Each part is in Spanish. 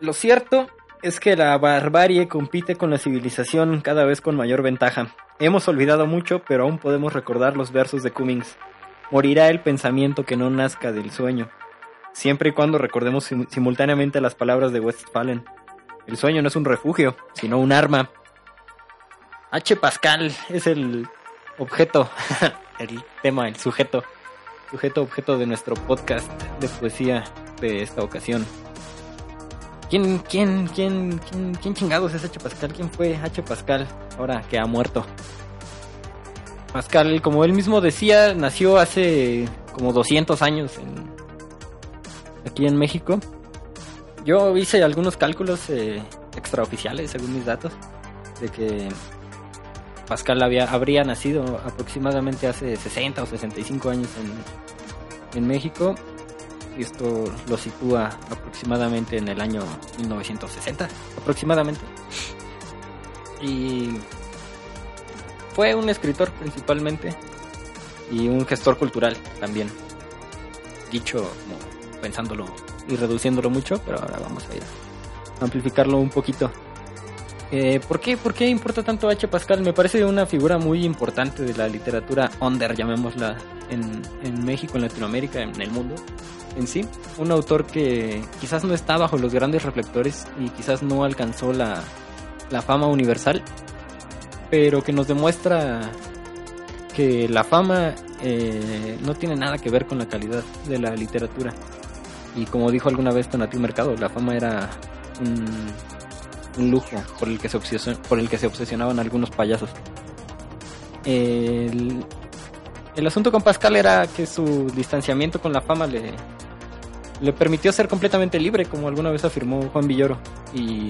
Lo cierto es que la barbarie compite con la civilización cada vez con mayor ventaja. Hemos olvidado mucho, pero aún podemos recordar los versos de Cummings. Morirá el pensamiento que no nazca del sueño. Siempre y cuando recordemos sim- simultáneamente las palabras de Westphalen. El sueño no es un refugio, sino un arma. H. Pascal es el objeto, el tema, el sujeto, sujeto objeto de nuestro podcast de poesía de esta ocasión. ¿Quién, quién, quién, quién, quién chingados es H. Pascal? ¿Quién fue H. Pascal ahora que ha muerto? Pascal, como él mismo decía, nació hace como 200 años en, aquí en México. Yo hice algunos cálculos eh, extraoficiales, según mis datos, de que Pascal había, habría nacido aproximadamente hace 60 o 65 años en, en México. Y esto lo sitúa aproximadamente en el año 1960, aproximadamente. Y fue un escritor principalmente y un gestor cultural también. Dicho pensándolo y reduciéndolo mucho, pero ahora vamos a ir a amplificarlo un poquito. Eh, ¿por, qué, ¿Por qué importa tanto H. Pascal? Me parece una figura muy importante de la literatura under, llamémosla, en, México, en Latinoamérica, en el mundo en sí. Un autor que quizás no está bajo los grandes reflectores y quizás no alcanzó la, la fama universal, pero que nos demuestra que la fama eh, no tiene nada que ver con la calidad de la literatura. Y como dijo alguna vez Tonatiuh Mercado, la fama era un lujo por el, que se obsesion- por el que se obsesionaban algunos payasos. El, el asunto con Pascal era que su distanciamiento con la fama le, le permitió ser completamente libre, como alguna vez afirmó Juan Villoro, y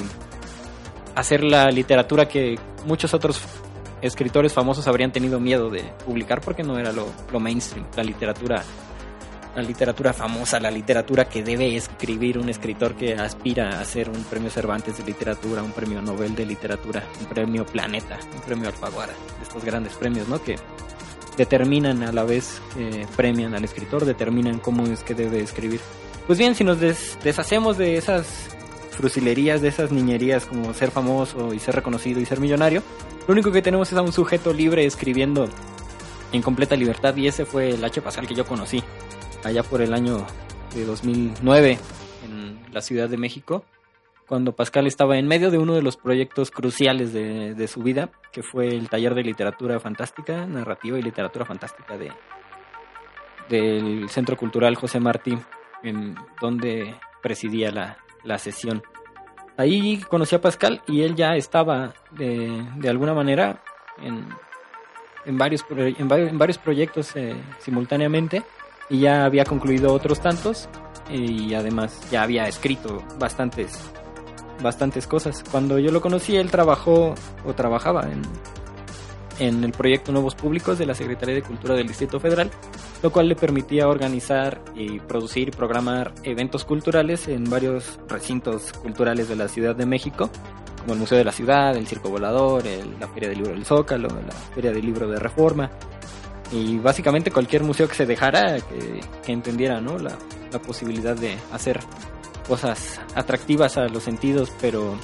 hacer la literatura que muchos otros escritores famosos habrían tenido miedo de publicar porque no era lo, lo mainstream, la literatura la literatura famosa, la literatura que debe escribir un escritor que aspira a ser un premio Cervantes de literatura, un premio Nobel de literatura, un premio Planeta, un premio Alfaguara, estos grandes premios, ¿no? Que determinan a la vez que premian al escritor, determinan cómo es que debe escribir. Pues bien, si nos des- deshacemos de esas frusilerías, de esas niñerías como ser famoso y ser reconocido y ser millonario, lo único que tenemos es a un sujeto libre escribiendo en completa libertad y ese fue el H. Pascal que yo conocí allá por el año de 2009 en la Ciudad de México, cuando Pascal estaba en medio de uno de los proyectos cruciales de, de su vida, que fue el taller de literatura fantástica, narrativa y literatura fantástica de del Centro Cultural José Martí, en donde presidía la, la sesión. Ahí conocí a Pascal y él ya estaba de, de alguna manera en, en, varios, en varios proyectos eh, simultáneamente y ya había concluido otros tantos y además ya había escrito bastantes bastantes cosas. Cuando yo lo conocí él trabajó o trabajaba en, en el proyecto Nuevos Públicos de la Secretaría de Cultura del Distrito Federal, lo cual le permitía organizar y producir y programar eventos culturales en varios recintos culturales de la Ciudad de México, como el Museo de la Ciudad, el Circo Volador, el- la Feria del Libro del Zócalo, la Feria del Libro de Reforma, y básicamente cualquier museo que se dejara que, entendiera ¿no? la, la posibilidad de hacer cosas atractivas a los sentidos, pero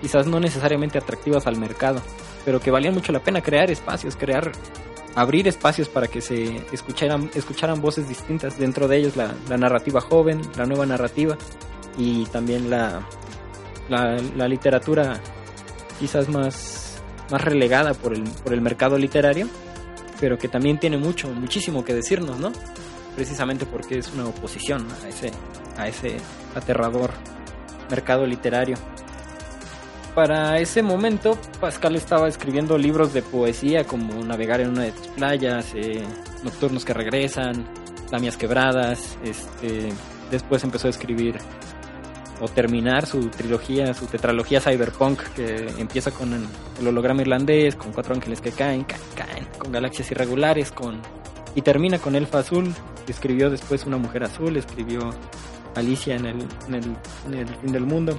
quizás no necesariamente atractivas al mercado, pero que valía mucho la pena crear espacios, crear, abrir espacios para que se escucharan, escucharan voces distintas, dentro de ellos la, la narrativa joven, la nueva narrativa y también la, la, la literatura quizás más, más relegada por el, por el mercado literario, pero que también tiene mucho, muchísimo que decirnos, ¿no? Precisamente porque es una oposición a ese, a ese aterrador mercado literario. Para ese momento, Pascal estaba escribiendo libros de poesía como Navegar en una de tus playas, eh, Nocturnos que regresan, Lamias quebradas. Este, después empezó a escribir o terminar su trilogía, su tetralogía cyberpunk que empieza con el holograma irlandés, con cuatro ángeles que caen, caen, caen, con galaxias irregulares, con y termina con Elfa Azul, escribió después Una Mujer Azul, escribió Alicia en el, en el, en el fin del mundo.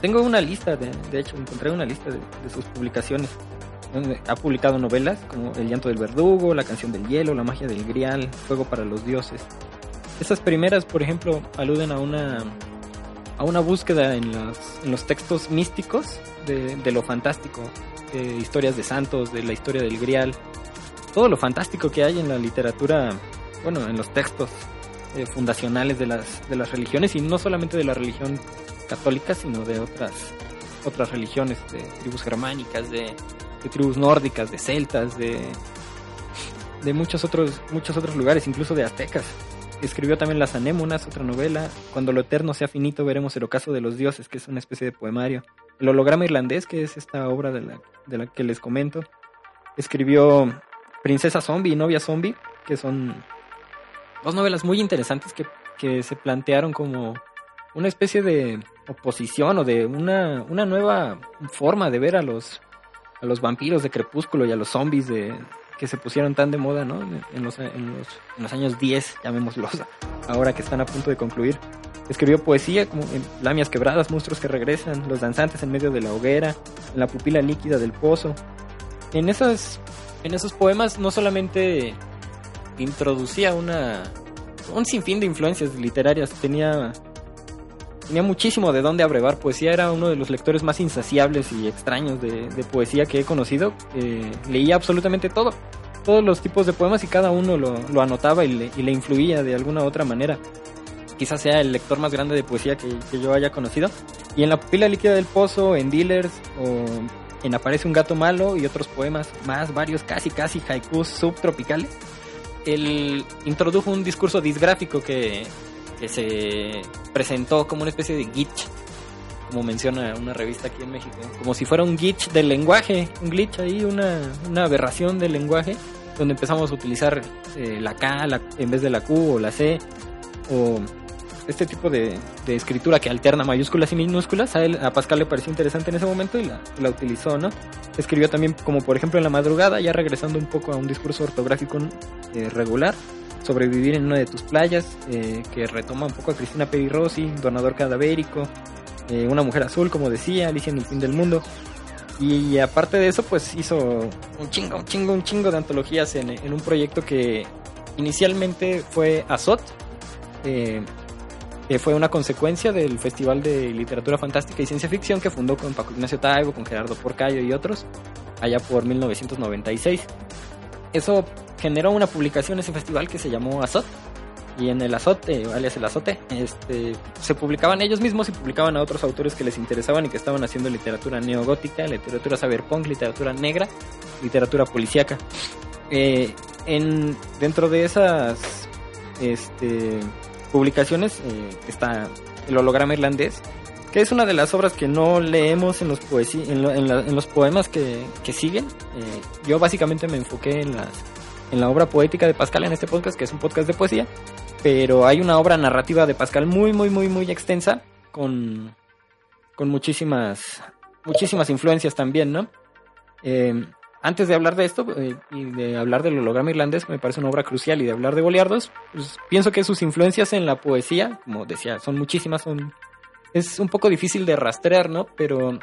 Tengo una lista, de, de hecho, encontré una lista de, de sus publicaciones. Ha publicado novelas como El llanto del verdugo, La canción del hielo, La magia del grial, Fuego para los dioses. Esas primeras, por ejemplo, aluden a una a una búsqueda en los, en los textos místicos de, lo fantástico, de historias de santos, de la historia del grial, todo lo fantástico que hay en la literatura, bueno, en los textos eh, fundacionales de las, de las religiones y no solamente de la religión católica, sino de otras, otras religiones, de tribus germánicas, de, de tribus nórdicas, de celtas, de, de muchos otros, muchos otros lugares, incluso de aztecas. Escribió también Las Anémonas, otra novela. Cuando lo eterno sea finito, veremos el ocaso de los dioses, que es una especie de poemario. El holograma irlandés, que es esta obra de la, de la que les comento. Escribió Princesa Zombie y Novia Zombie, que son dos novelas muy interesantes que, que se plantearon como una especie de oposición o de una, una nueva forma de ver a los, a los vampiros de Crepúsculo y a los zombies de, que se pusieron tan de moda, ¿no? En los, en los, en los años 10, llamémoslos, ahora que están a punto de concluir. Escribió poesía como en Lamias quebradas, monstruos que regresan, los danzantes en medio de la hoguera, la pupila líquida del pozo. En esas, en esos poemas no solamente introducía una un sinfín de influencias literarias, tenía tenía muchísimo de dónde abrevar poesía, era uno de los lectores más insaciables y extraños de, poesía que he conocido. Eh, leía absolutamente todo, todos los tipos de poemas y cada uno lo, anotaba y le, y le, influía de alguna u otra manera. Quizás sea el lector más grande de poesía que, que, yo haya conocido. Y en La pupila líquida del pozo, en Dealers o en Aparece un gato malo y otros poemas más, varios casi casi haikus subtropicales, él introdujo un discurso disgráfico que que se presentó como una especie de glitch, como menciona una revista aquí en México, como si fuera un glitch del lenguaje, un glitch ahí, una, una aberración del lenguaje, donde empezamos a utilizar eh, la K en vez de la Q o la C, o este tipo de, escritura que alterna mayúsculas y minúsculas, a, él, a Pascal le pareció interesante en ese momento y la, la, utilizó, ¿no? Escribió también, como por ejemplo en la madrugada, ya regresando un poco a un discurso ortográfico eh, regular, Sobrevivir en una de tus playas, eh, que retoma un poco a Cristina Peri Rossi, Donador Cadavérico, eh, Una Mujer Azul, como decía, Alicia en el Fin del Mundo. Y aparte de eso, pues hizo un chingo, un chingo, un chingo de antologías en, en un proyecto que inicialmente fue Azot, eh, que fue una consecuencia del Festival de Literatura Fantástica y Ciencia Ficción que fundó con Paco Ignacio Taibo, con Gerardo Porcayo y otros, allá por 1996. Eso generó una publicación ese festival que se llamó Azot. Y en el azote, alias el azote, este, se publicaban ellos mismos y publicaban a otros autores que les interesaban y que estaban haciendo literatura neogótica, literatura cyberpunk, literatura negra, literatura policíaca. Eh, en, dentro de esas este, publicaciones eh, está el holograma irlandés, que es una de las obras que no leemos en los, en, lo, en, la, en los poemas que, que siguen. Eh, yo básicamente me enfoqué en las en la obra poética de Pascal en este podcast, que es un podcast de poesía, pero hay una obra narrativa de Pascal muy, muy, muy, muy extensa, con, con muchísimas, muchísimas influencias también, ¿no? Eh, antes de hablar de esto eh, y de hablar del holograma irlandés, me parece una obra crucial, y de hablar de Goliardos, pues pienso que sus influencias en la poesía, como decía, son muchísimas, son, es un poco difícil de rastrear, ¿no? Pero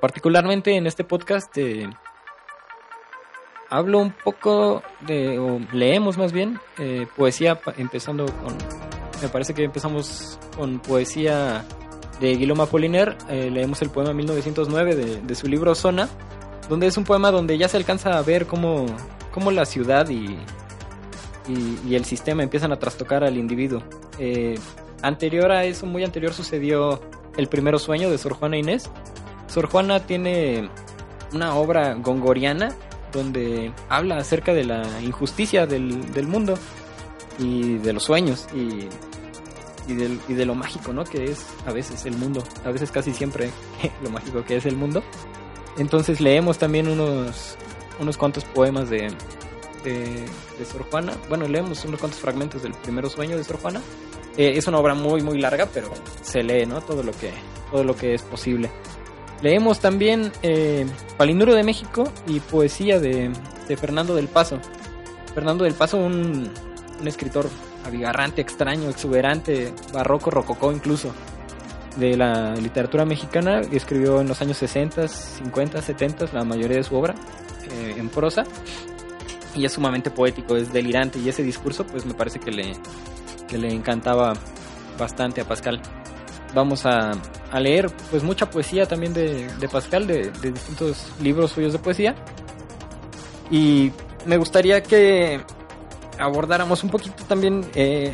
particularmente en este podcast eh, hablo un poco de, o leemos más bien, eh, poesía, empezando con, me parece que empezamos con poesía de Guillaume Apollinaire, eh, leemos el poema 1909 de, de, su libro Zona, donde es un poema donde ya se alcanza a ver cómo, cómo la ciudad y, y, el sistema empiezan a trastocar al individuo. Eh, anterior a eso, muy anterior, sucedió El primero sueño de Sor Juana Inés. Sor Juana tiene una obra gongoriana donde habla acerca de la injusticia del, del mundo y de los sueños y, y, del, y, de lo mágico, ¿no? Que es a veces el mundo, a veces casi siempre lo mágico que es el mundo. Entonces leemos también unos, unos cuantos poemas de, de, de Sor Juana. Bueno, leemos unos cuantos fragmentos del primero sueño de Sor Juana. Eh, es una obra muy, muy larga, pero se lee, ¿no? Todo lo que, todo lo que es posible. Leemos también eh, de México y poesía de, de, Fernando del Paso. Fernando del Paso, un, un escritor abigarrante, extraño, exuberante, barroco, rococó incluso, de la literatura mexicana. Escribió en los años 60, 50, 70 la mayoría de su obra eh, en prosa. Y es sumamente poético, es delirante. Y ese discurso, pues me parece que le, que le encantaba bastante a Pascal. Vamos a, a leer pues mucha poesía también de, de Pascal, de, de, distintos libros suyos de poesía. Y me gustaría que abordáramos un poquito también eh,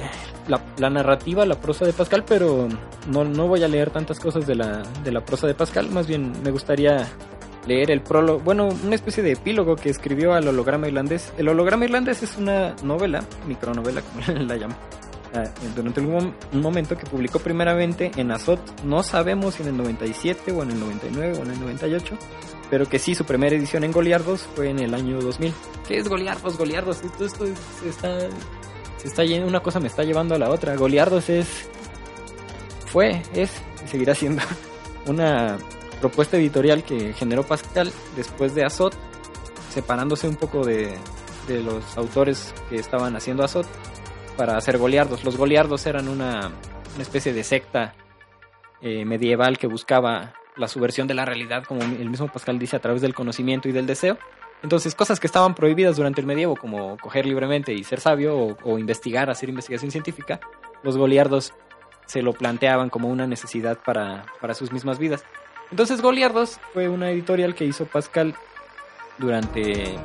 la, narrativa, la prosa de Pascal, pero no, no voy a leer tantas cosas de la, de la prosa de Pascal, más bien me gustaría leer el prólogo, bueno, una especie de epílogo que escribió al holograma irlandés. El holograma irlandés es una novela, micronovela como la llamo, durante un, momento que publicó primeramente en Azot, no sabemos si en el 97 o en el 99 o en el 98, pero que sí, su primera edición en Goliardos fue en el año 2000. ¿Qué es Goliardos? Goliardos, esto, esto está, se está yendo, una cosa me está llevando a la otra. Goliardos es, fue, es y seguirá siendo una propuesta editorial que generó Pascal después de Azot, separándose un poco de, de los autores que estaban haciendo Azot para hacer goliardos. Los goliardos eran una, una especie de secta eh, medieval que buscaba la subversión de la realidad, como el mismo Pascal dice, a través del conocimiento y del deseo. Entonces, cosas que estaban prohibidas durante el medievo, como coger libremente y ser sabio, o, investigar, hacer investigación científica, los goliardos se lo planteaban como una necesidad para, para sus mismas vidas. Entonces, Goliardos fue una editorial que hizo Pascal durante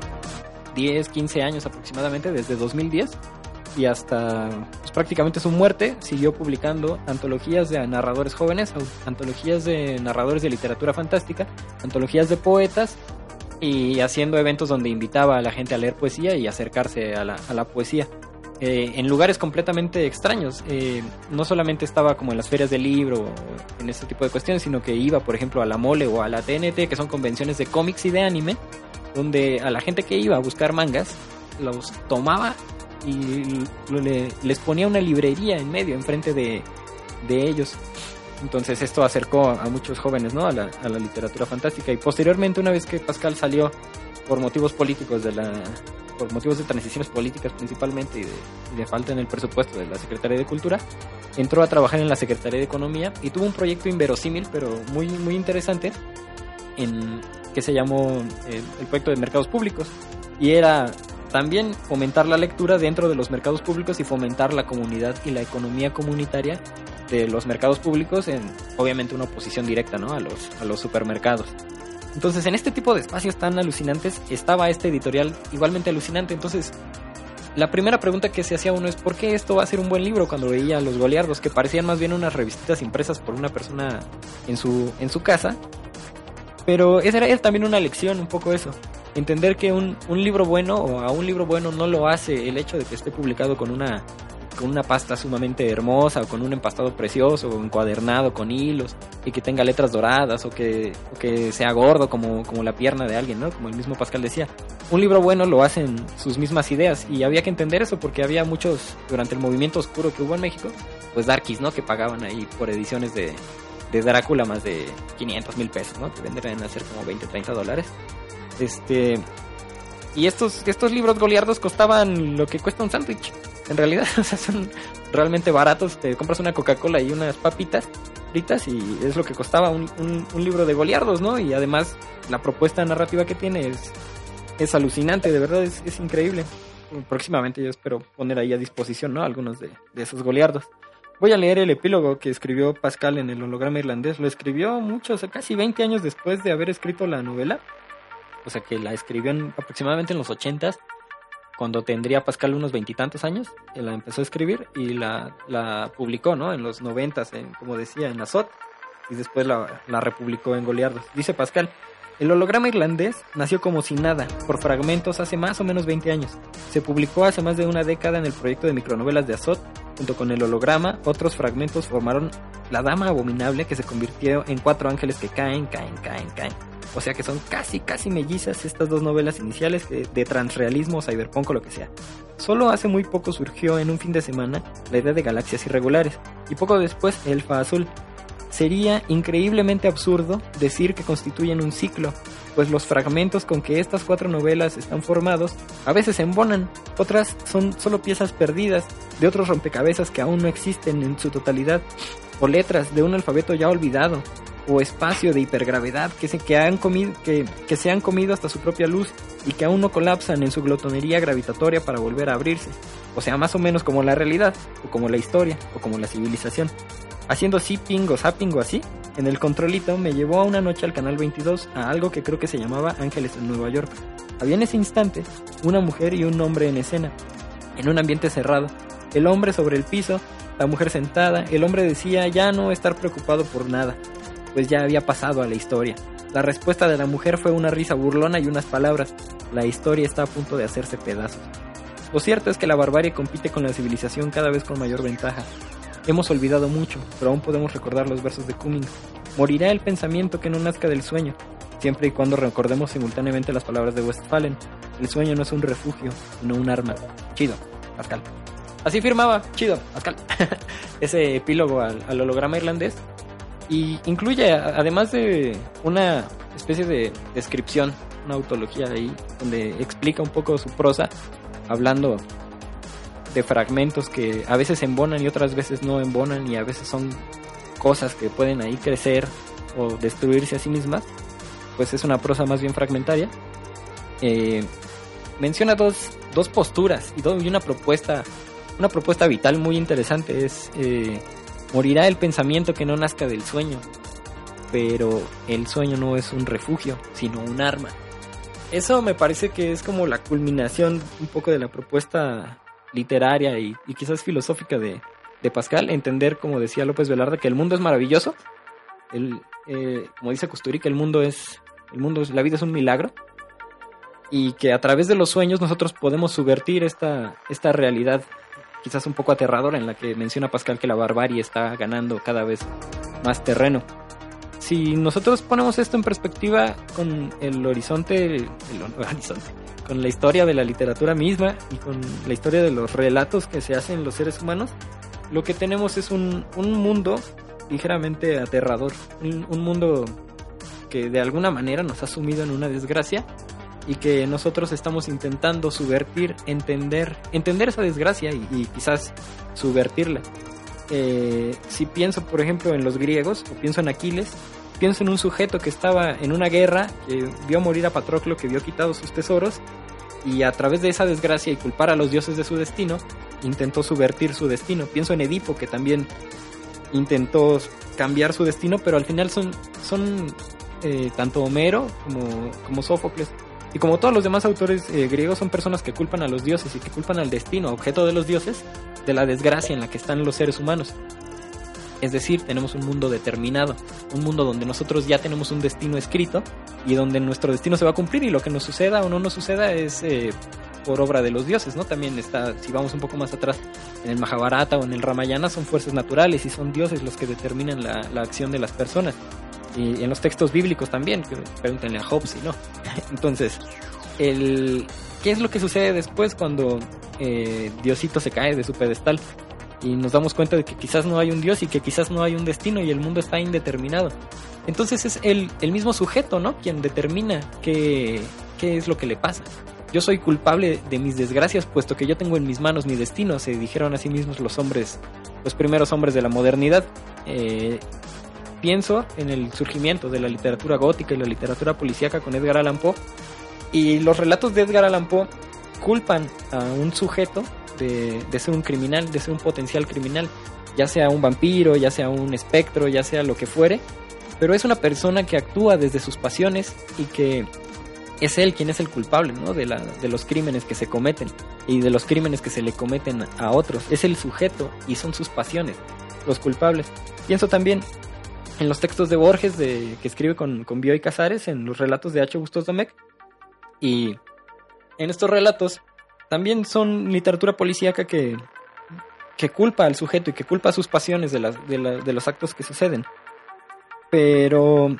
10, 15 años aproximadamente, desde 2010 y hasta pues, prácticamente su muerte siguió publicando antologías de narradores jóvenes, antologías de narradores de literatura fantástica, antologías de poetas y haciendo eventos donde invitaba a la gente a leer poesía y acercarse a la, a la poesía. Eh, en lugares completamente extraños. Eh, no solamente estaba como en las ferias del libro, en este tipo de cuestiones, sino que iba, por ejemplo, a la Mole o a la TNT, que son convenciones de cómics y de anime, donde a la gente que iba a buscar mangas los tomaba y le, les ponía una librería en medio, enfrente de, de ellos. Entonces esto acercó a muchos jóvenes ¿no? a, la, a la literatura fantástica y posteriormente una vez que Pascal salió por motivos políticos de la por motivos de transiciones políticas principalmente y de, y de, falta en el presupuesto de la Secretaría de Cultura, entró a trabajar en la Secretaría de Economía y tuvo un proyecto inverosímil pero muy muy interesante en que se llamó el, el proyecto de mercados públicos y era también fomentar la lectura dentro de los mercados públicos y fomentar la comunidad y la economía comunitaria de los mercados públicos en obviamente una oposición directa ¿no? a, los, a los supermercados. Entonces en este tipo de espacios tan alucinantes estaba este editorial igualmente alucinante. Entonces la primera pregunta que se hacía uno es ¿por qué esto va a ser un buen libro? Cuando veía los goliardos que parecían más bien unas revistitas impresas por una persona en su, en su casa. Pero esa era también una lección un poco eso entender que un, un, libro bueno o a un libro bueno no lo hace el hecho de que esté publicado con una con una pasta sumamente hermosa o con un empastado precioso o encuadernado con hilos y que tenga letras doradas o que, o que sea gordo como, como la pierna de alguien, ¿no? Como el mismo Pascal decía. Un libro bueno lo hacen sus mismas ideas y había que entender eso porque había muchos, durante el movimiento oscuro que hubo en México, pues darkies, ¿no? Que pagaban ahí por ediciones de, de Drácula más de 500 mil pesos, ¿no? Que vendrían a ser como 20, 30 dólares. Este. Y estos, estos libros goliardos costaban lo que cuesta un sándwich. En realidad, o sea, son realmente baratos. Te compras una Coca-Cola y unas papitas fritas y es lo que costaba un, un, un, libro de goliardos, ¿no? Y además, la propuesta narrativa que tiene es, es alucinante, de verdad es, es increíble. Próximamente yo espero poner ahí a disposición, ¿no? Algunos de, de esos goliardos. Voy a leer el epílogo que escribió Pascal en el holograma irlandés. Lo escribió muchos, casi 20 años después de haber escrito la novela o sea que la escribió en, aproximadamente en los ochentas, cuando tendría Pascal unos veintitantos años, él la empezó a escribir y la, la publicó, ¿no? En los noventas, como decía, en Azot, y después la, la republicó en Goliardos. Dice Pascal, el holograma irlandés nació como sin nada, por fragmentos hace más o menos 20 años. Se publicó hace más de una década en el proyecto de micronovelas de Azot Junto con el holograma, otros fragmentos formaron la dama abominable que se convirtió en cuatro ángeles que caen, caen, caen, caen. O sea que son casi, casi mellizas estas dos novelas iniciales de, de transrealismo, cyberpunk o lo que sea. Solo hace muy poco surgió en un fin de semana la idea de galaxias irregulares, y poco después Elfa Azul. Sería increíblemente absurdo decir que constituyen un ciclo, pues los fragmentos con que estas cuatro novelas están formados a veces se embonan, otras son solo piezas perdidas de otros rompecabezas que aún no existen en su totalidad, o letras de un alfabeto ya olvidado, o espacio de hipergravedad que se, que han comido, que, que se han comido hasta su propia luz y que aún no colapsan en su glotonería gravitatoria para volver a abrirse. O sea, más o menos como la realidad, o como la historia, o como la civilización. Haciendo zipping o zapping o así, en el controlito me llevó a una noche al canal 22 a algo que creo que se llamaba Ángeles en Nueva York. Había en ese instante una mujer y un hombre en escena, en un ambiente cerrado. El hombre sobre el piso, la mujer sentada, el hombre decía ya no estar preocupado por nada, pues ya había pasado a la historia. La respuesta de la mujer fue una risa burlona y unas palabras. La historia está a punto de hacerse pedazos. Lo cierto es que la barbarie compite con la civilización cada vez con mayor ventaja. Hemos olvidado mucho, pero aún podemos recordar los versos de Cummings. Morirá el pensamiento que no nazca del sueño, siempre y cuando recordemos simultáneamente las palabras de Westphalen. El sueño no es un refugio, sino un arma. Chido, Pascal. Así firmaba, chido, Pascal. Ese epílogo al, al holograma irlandés y incluye, además de una especie de descripción, una autología ahí, donde explica un poco su prosa, hablando de fragmentos que a veces embonan y otras veces no embonan y a veces son cosas que pueden ahí crecer o destruirse a sí mismas, pues es una prosa más bien fragmentaria. Eh, menciona dos, dos posturas y, dos, y una propuesta, una propuesta vital muy interesante. Es eh, Morirá el pensamiento que no nazca del sueño, pero el sueño no es un refugio, sino un arma. Eso me parece que es como la culminación un poco de la propuesta literaria y, quizás filosófica de, de, Pascal, entender, como decía López Velarde, que el mundo es maravilloso, el, eh, como dice Custuri, que el mundo es, el mundo la vida es un milagro, y que a través de los sueños nosotros podemos subvertir esta, esta realidad quizás un poco aterradora en la que menciona Pascal que la barbarie está ganando cada vez más terreno. Si nosotros ponemos esto en perspectiva con el horizonte, con la historia de la literatura misma y con la historia de los relatos que se hacen los seres humanos, lo que tenemos es un, un mundo ligeramente aterrador, un, un mundo que de alguna manera nos ha sumido en una desgracia y que nosotros estamos intentando subvertir, entender, entender esa desgracia y quizás subvertirla. Eh, si pienso, por ejemplo, en los griegos o pienso en Aquiles, pienso en un sujeto que estaba en una guerra, que vio morir a Patroclo, que vio quitados sus tesoros y a través de esa desgracia y culpar a los dioses de su destino, intentó subvertir su destino. Pienso en Edipo, que también intentó cambiar su destino, pero al final son, eh, tanto Homero como, como Sófocles y como todos los demás autores eh, griegos son personas que culpan a los dioses y que culpan al destino, objeto de los dioses, de la desgracia en la que están los seres humanos. Es decir, tenemos un mundo determinado, un mundo donde nosotros ya tenemos un destino escrito y donde nuestro destino se va a cumplir y lo que nos suceda o no nos suceda es eh, por obra de los dioses, ¿no? También está, si vamos un poco más atrás, en el Mahabharata o en el Ramayana son fuerzas naturales y son dioses los que determinan la, la acción de las personas y en los textos bíblicos también, pregúntenle a Job si no. Entonces, el, ¿qué es lo que sucede después cuando eh, Diosito se cae de su pedestal? Y nos damos cuenta de que quizás no hay un Dios y que quizás no hay un destino y el mundo está indeterminado. Entonces es el, el mismo sujeto, ¿no? Quien determina qué, qué es lo que le pasa. Yo soy culpable de mis desgracias, puesto que yo tengo en mis manos mi destino, se dijeron a sí mismos los hombres, los primeros hombres de la modernidad. Eh, pienso en el surgimiento de la literatura gótica y la literatura policíaca con Edgar Allan Poe. Y los relatos de Edgar Allan Poe culpan a un sujeto de, de, ser un criminal, de ser un potencial criminal, ya sea un vampiro, ya sea un espectro, ya sea lo que fuere, pero es una persona que actúa desde sus pasiones y que es él quien es el culpable ¿no? de, la, de los crímenes que se cometen y de los crímenes que se le cometen a otros. Es el sujeto y son sus pasiones los culpables. Pienso también en los textos de Borges de, que escribe con, con Bioy Casares, en los relatos de H. Bustos Domecq. Y en estos relatos también son literatura policíaca que, que culpa al sujeto y que culpa a sus pasiones de, las- de, la- de los actos que suceden. Pero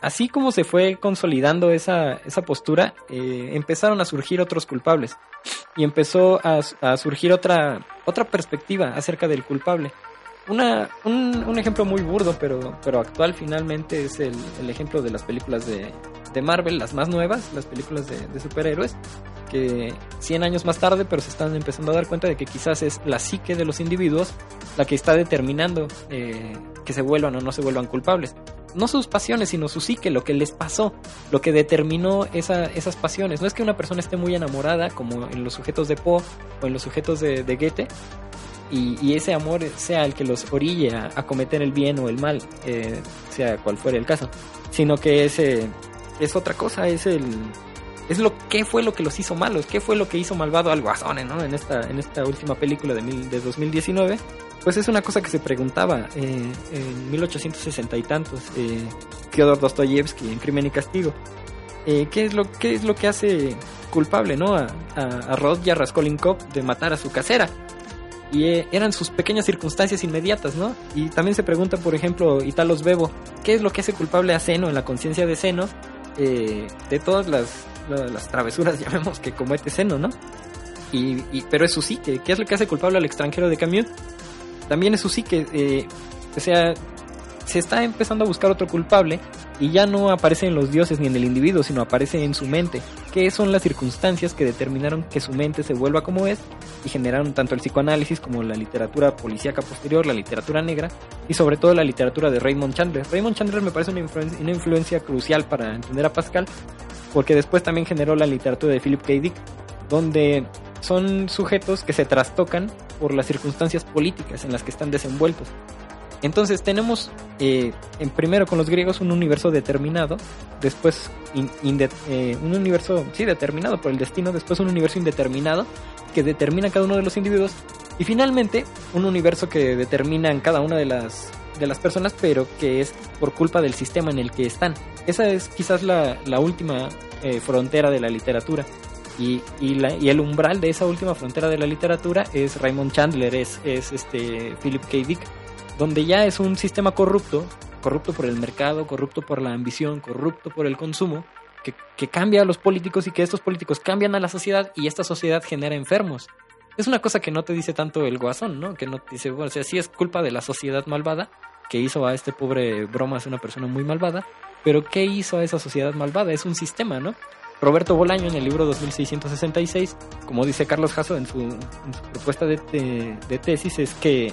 así como se fue consolidando esa, esa postura, eh, empezaron a surgir otros culpables. Y empezó a, a surgir otra, otra perspectiva acerca del culpable. Una, un, un ejemplo muy burdo, pero, pero actual finalmente es el, el ejemplo de las películas de, de Marvel, las más nuevas, las películas de, superhéroes, que 100 años más tarde, pero se están empezando a dar cuenta de que quizás es la psique de los individuos la que está determinando eh, que se vuelvan o no se vuelvan culpables. No sus pasiones, sino su psique, lo que les pasó, lo que determinó esa- esas pasiones. No es que una persona esté muy enamorada, como en los sujetos de Poe o en los sujetos de, de Goethe, y, y ese amor sea el que los orille a, a cometer el bien o el mal, eh, sea cual fuera el caso, sino que es, eh, es otra cosa, es el es lo qué fue lo que los hizo malos, qué fue lo que hizo malvado al Guasón, ¿no? En esta en esta última película de, mil- de 2019, pues es una cosa que se preguntaba eh, en 1860 y tantos eh, Fyodor Dostoyevsky en Crimen y Castigo. Eh, ¿qué, es lo, ¿Qué es lo que hace culpable, no? A, a, a Rodya Raskolnikov de matar a su casera y eh, eran sus pequeñas circunstancias inmediatas, ¿no? Y también se pregunta, por ejemplo, Italos Bebo, ¿qué es lo que hace culpable a Seno en la conciencia de Seno eh, de todas las, la- las travesuras, llamemos, que comete Seno, ¿no? Y, y- pero es su psique, ¿qué es lo que hace culpable al extranjero de Camus? También es su psique, eh, o sea, se está empezando a buscar otro culpable y ya no aparece en los dioses ni en el individuo, sino aparece en su mente. ¿Qué son las circunstancias que determinaron que su mente se vuelva como es y generaron tanto el psicoanálisis como la literatura policíaca posterior, la literatura negra y sobre todo la literatura de Raymond Chandler? Raymond Chandler me parece una influencia crucial para entender a Pascal porque después también generó la literatura de Philip K. Dick, donde son sujetos que se trastocan por las circunstancias políticas en las que están desenvueltos. Entonces tenemos eh, en primero con los griegos un universo determinado, después eh, un universo sí determinado por el destino, después un universo indeterminado que determina cada uno de los individuos y finalmente un universo que determina en cada una de las de las personas, pero que es por culpa del sistema en el que están. Esa es quizás la, la última eh, frontera de la literatura. Y, y el umbral de esa última frontera de la literatura es Raymond Chandler, es, es este Philip K. Dick, donde ya es un sistema corrupto, corrupto por el mercado, corrupto por la ambición, corrupto por el consumo, que, que cambia a los políticos y que estos políticos cambian a la sociedad y esta sociedad genera enfermos. Es una cosa que no te dice tanto el guasón, ¿no? Que no te dice, bueno, o sea, sí es culpa de la sociedad malvada, que hizo a este pobre bromas una persona muy malvada, pero ¿qué hizo a esa sociedad malvada? Es un sistema, ¿no? Roberto Bolaño en el libro 2666, como dice Carlos Jasso en su, propuesta de- de tesis, es que,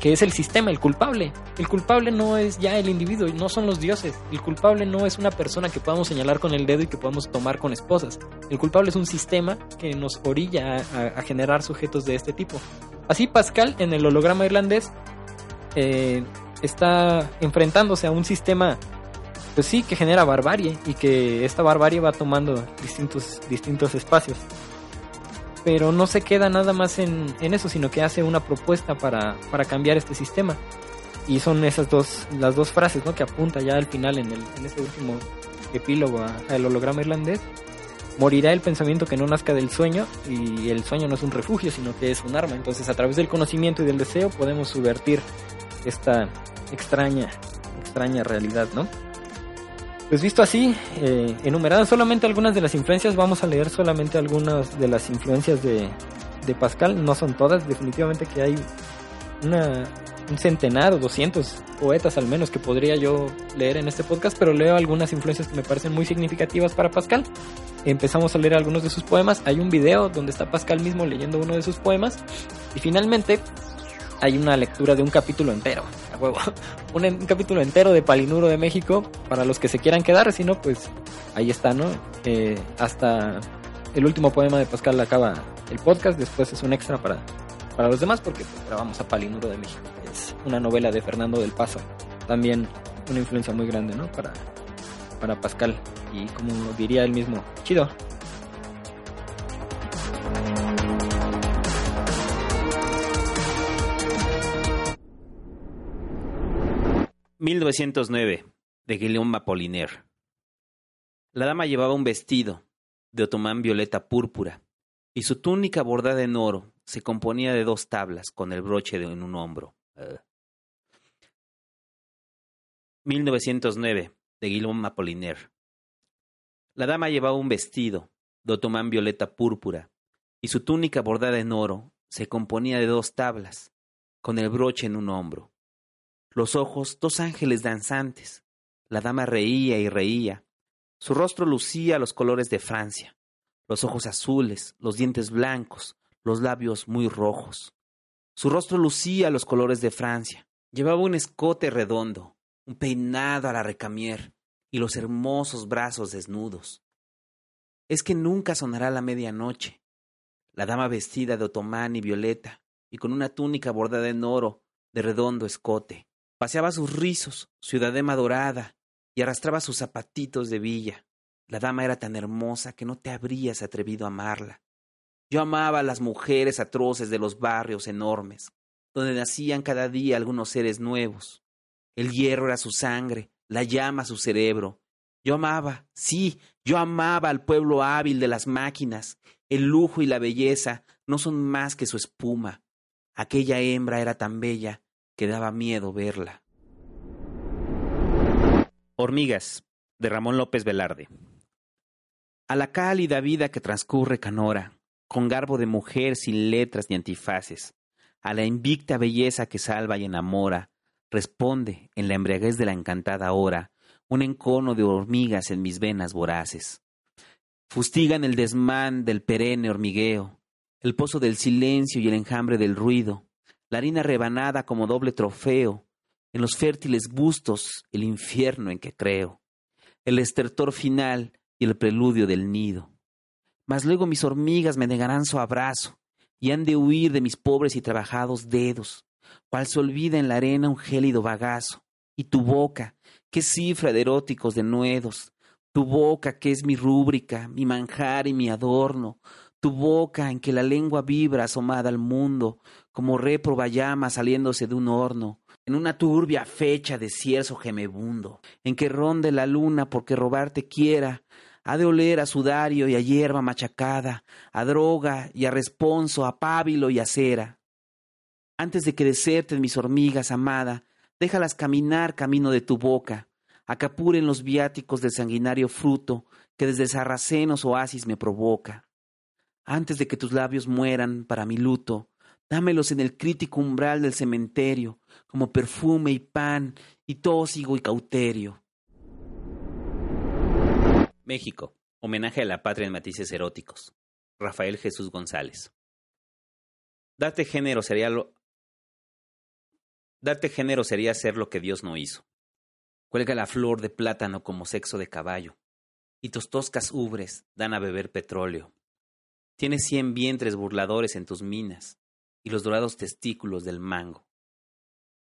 que es el sistema el culpable. El culpable no es ya el individuo, no son los dioses. El culpable no es una persona que podamos señalar con el dedo y que podamos tomar con esposas. El culpable es un sistema que nos orilla a, generar sujetos de este tipo. Así Pascal en el holograma irlandés eh, está enfrentándose a un sistema pues sí, que genera barbarie y que esta barbarie va tomando distintos, distintos espacios. Pero no se queda nada más en, en eso, sino que hace una propuesta para, para cambiar este sistema. Y son esas dos, las dos frases, ¿no? Que apunta ya al final en, el, en ese último epílogo al holograma irlandés. Morirá el pensamiento que no nazca del sueño y el sueño no es un refugio, sino que es un arma. Entonces a través del conocimiento y del deseo podemos subvertir esta extraña, extraña realidad, ¿no? Pues visto así, eh, enumeradas solamente algunas de las influencias, vamos a leer solamente algunas de las influencias de, de Pascal, no son todas, definitivamente que hay una, un centenar o 200 poetas al menos que podría yo leer en este podcast, pero leo algunas influencias que me parecen muy significativas para Pascal. Empezamos a leer algunos de sus poemas, hay un video donde está Pascal mismo leyendo uno de sus poemas. Y finalmente hay una lectura de un capítulo entero, a huevo, un, capítulo entero de Palinuro de México para los que se quieran quedar, si no, pues ahí está, ¿no? Eh, hasta el último poema de Pascal acaba el podcast, después es un extra para, para los demás porque pues, grabamos a Palinuro de México, es una novela de Fernando del Paso, también una influencia muy grande, ¿no? Para, para Pascal y como diría él mismo, chido. 1909, de Guillaume Apollinaire. La dama llevaba un vestido de otomán violeta púrpura y su túnica bordada en oro se componía de dos tablas con el broche en un hombro. 1909, de Guillaume Apollinaire. La dama llevaba un vestido, de otomán violeta púrpura, y su túnica bordada en oro se componía de dos tablas, con el broche en un hombro. Los ojos, dos ángeles danzantes. La dama reía y reía. Su rostro lucía los colores de Francia, los ojos azules, los dientes blancos, los labios muy rojos. Su rostro lucía los colores de Francia. Llevaba un escote redondo, un peinado a la recamier y los hermosos brazos desnudos. Es que nunca sonará la medianoche. La dama vestida de otomán y violeta, y con una túnica bordada en oro, de redondo escote, paseaba sus rizos, diadema dorada, y arrastraba sus zapatitos de villa. La dama era tan hermosa que no te habrías atrevido a amarla. Yo amaba a las mujeres atroces de los barrios enormes, donde nacían cada día algunos seres nuevos. El hierro era su sangre, la llama su cerebro. Yo amaba, sí, yo amaba al pueblo hábil de las máquinas. El lujo y la belleza no son más que su espuma. Aquella hembra era tan bella que daba miedo verla. Hormigas, de Ramón López Velarde. A la cálida vida que transcurre Canora, con garbo de mujer sin letras ni antifaces, a la invicta belleza que salva y enamora, responde, en la embriaguez de la encantada hora, un encono de hormigas en mis venas voraces. Fustigan el desmán del perenne hormigueo, el pozo del silencio y el enjambre del ruido, la harina rebanada como doble trofeo, en los fértiles bustos el infierno en que creo, el estertor final y el preludio del nido. Mas luego mis hormigas me negarán su abrazo, y han de huir de mis pobres y trabajados dedos, cual se olvida en la arena un gélido bagazo, y tu boca, qué cifra de eróticos denuedos, tu boca que es mi rúbrica, mi manjar y mi adorno, tu boca en que la lengua vibra asomada al mundo, como réproba llama saliéndose de un horno, en una turbia fecha de cierzo gemebundo, en que ronde la luna porque robarte quiera, ha de oler a sudario y a hierba machacada, a droga y a responso, a pábilo y a cera. Antes de que deserten mis hormigas, amada, déjalas caminar camino de tu boca, a que apuren los viáticos del sanguinario fruto que desde sarracenos oasis me provoca. Antes de que tus labios mueran para mi luto, dámelos en el crítico umbral del cementerio, como perfume y pan, y tósigo y cauterio. México. Homenaje a la patria en matices eróticos. Rafael Jesús González. Darte género sería lo... Darte género sería hacer lo que Dios no hizo. Cuelga la flor de plátano como sexo de caballo, y tus toscas ubres dan a beber petróleo. Tienes cien vientres burladores en tus minas, y los dorados testículos del mango.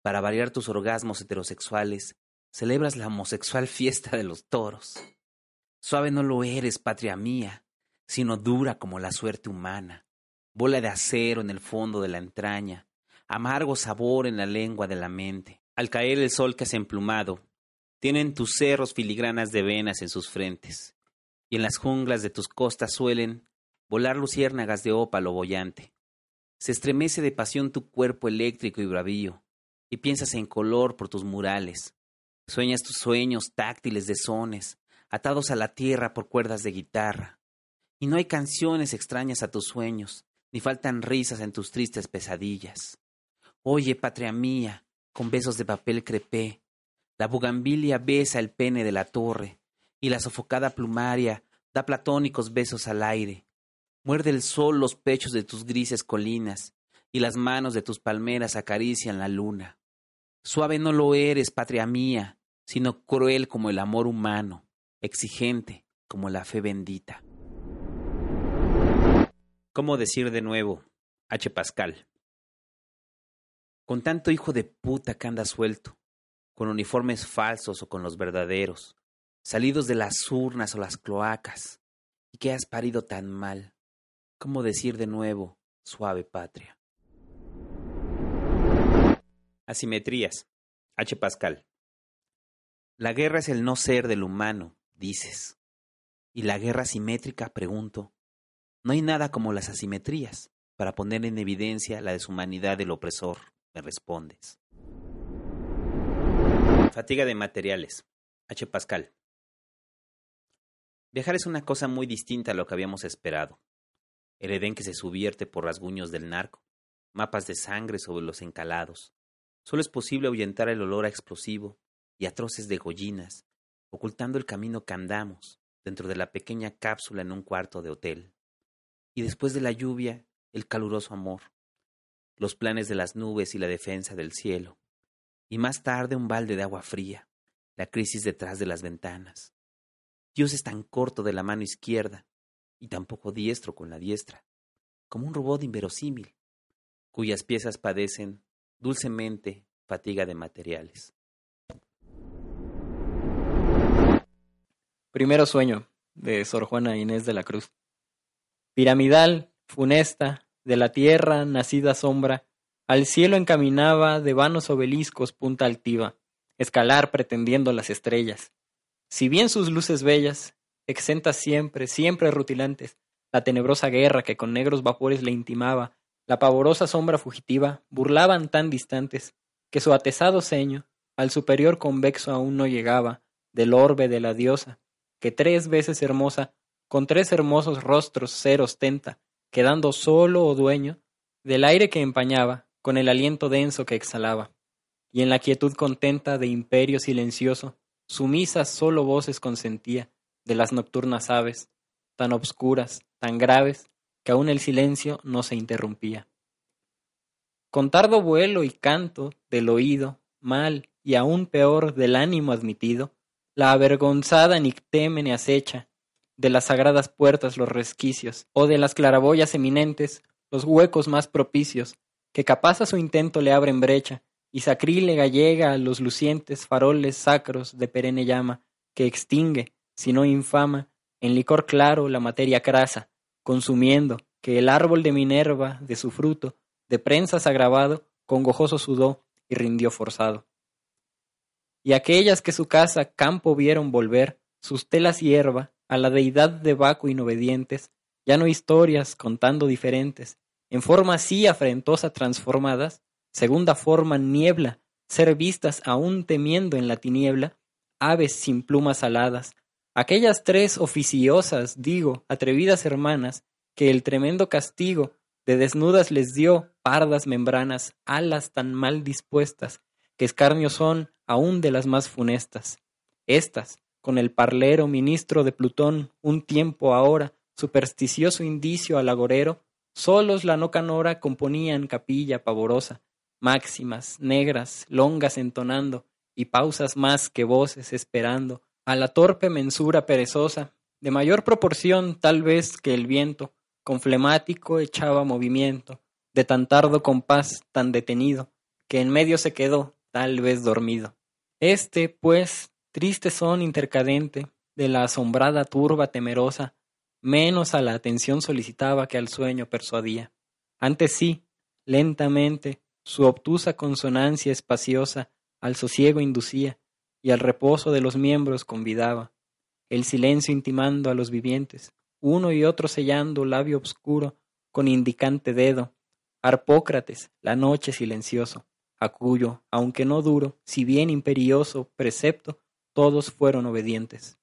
Para variar tus orgasmos heterosexuales, celebras la homosexual fiesta de los toros. Suave no lo eres, patria mía, sino dura como la suerte humana, bola de acero en el fondo de la entraña, amargo sabor en la lengua de la mente. Al caer el sol que has emplumado, tienen tus cerros filigranas de venas en sus frentes, y en las junglas de tus costas suelen volar luciérnagas de ópalo bollante. Se estremece de pasión tu cuerpo eléctrico y bravío, y piensas en color por tus murales. Sueñas tus sueños táctiles de sones, atados a la tierra por cuerdas de guitarra. Y no hay canciones extrañas a tus sueños, ni faltan risas en tus tristes pesadillas. Oye, patria mía, con besos de papel crepé, la bugambilia besa el pene de la torre, y la sofocada plumaria da platónicos besos al aire. Muerde el sol los pechos de tus grises colinas, y las manos de tus palmeras acarician la luna. Suave no lo eres, patria mía, sino cruel como el amor humano exigente como la fe bendita. ¿Cómo decir de nuevo? H. Pascal. Con tanto hijo de puta que anda suelto, con uniformes falsos o con los verdaderos, salidos de las urnas o las cloacas, y que has parido tan mal, ¿cómo decir de nuevo, suave patria? Asimetrías. H. Pascal. La guerra es el no ser del humano, dices. ¿Y la guerra simétrica? pregunto. No hay nada como las asimetrías para poner en evidencia la deshumanidad del opresor, me respondes. Fatiga de materiales. H. Pascal. Viajar es una cosa muy distinta a lo que habíamos esperado. El Edén que se subierte por rasguños del narco, mapas de sangre sobre los encalados. Solo es posible ahuyentar el olor a explosivo y atroces degollinas, ocultando el camino que andamos dentro de la pequeña cápsula en un cuarto de hotel y después de la lluvia el caluroso amor, los planes de las nubes y la defensa del cielo, y más tarde un balde de agua fría, la crisis detrás de las ventanas. Dios es tan corto de la mano izquierda y tan poco diestro con la diestra, como un robot inverosímil, cuyas piezas padecen dulcemente fatiga de materiales. Primero sueño, de Sor Juana Inés de la Cruz. Piramidal, funesta, de la tierra nacida sombra, al cielo encaminaba de vanos obeliscos punta altiva, escalar pretendiendo las estrellas. Si bien sus luces bellas, exentas siempre, siempre rutilantes, la tenebrosa guerra que con negros vapores le intimaba, la pavorosa sombra fugitiva, burlaban tan distantes, que su atesado ceño al superior convexo aún no llegaba, del orbe de la diosa, que tres veces hermosa con tres hermosos rostros ser ostenta, quedando solo o dueño del aire que empañaba, con el aliento denso que exhalaba, y en la quietud contenta de imperio silencioso, sumisas solo voces consentía de las nocturnas aves, tan obscuras, tan graves, que aún el silencio no se interrumpía. Con tardo vuelo y canto del oído, mal y aún peor del ánimo admitido, la avergonzada Nictémene acecha, de las sagradas puertas los resquicios, o de las claraboyas eminentes los huecos más propicios, que capaz a su intento le abren brecha, y sacrílega llega a los lucientes faroles sacros de perenne llama, que extingue, si no infama, en licor claro la materia crasa, consumiendo, que el árbol de Minerva, de su fruto, de prensas agravado, con gojoso sudó y rindió forzado. Y aquellas que su casa campo vieron volver, sus telas hierba, a la deidad de Baco inobedientes, ya no historias contando diferentes, en forma así afrentosa transformadas, segunda forma niebla, ser vistas aún temiendo en la tiniebla, aves sin plumas aladas, aquellas tres oficiosas, digo, atrevidas hermanas, que el tremendo castigo de desnudas les dio pardas membranas, alas tan mal dispuestas, que escarnio son aún de las más funestas. Estas, con el parlero ministro de Plutón, un tiempo ahora, supersticioso indicio al agorero, solos la no canora componían capilla pavorosa, máximas, negras, longas entonando, y pausas más que voces esperando, a la torpe mensura perezosa, de mayor proporción tal vez que el viento, con flemático echaba movimiento, de tan tardo compás tan detenido, que en medio se quedó, tal vez dormido. Este, pues, Triste son intercadente de la asombrada turba temerosa, menos a la atención solicitaba que al sueño persuadía. Antes sí, lentamente, su obtusa consonancia espaciosa al sosiego inducía y al reposo de los miembros convidaba, el silencio intimando a los vivientes, uno y otro sellando labio obscuro con indicante dedo, Arpócrates, la noche silencioso, a cuyo, aunque no duro, si bien imperioso precepto, todos fueron obedientes.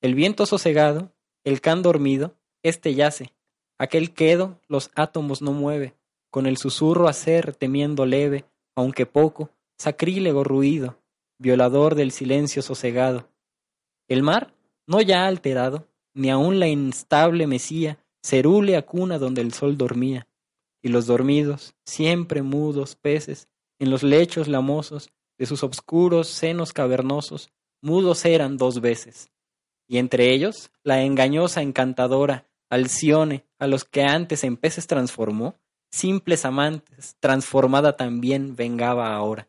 El viento sosegado, el can dormido, este yace, aquel quedo los átomos no mueve, con el susurro hacer temiendo leve, aunque poco, sacrílego ruido, violador del silencio sosegado. El mar, no ya alterado, ni aun la instable mesía, cerúlea cuna donde el sol dormía, y los dormidos, siempre mudos peces, en los lechos lamosos, de sus obscuros senos cavernosos, mudos eran dos veces. Y entre ellos, la engañosa encantadora Alcione, a los que antes en peces transformó, simples amantes, transformada también vengaba ahora.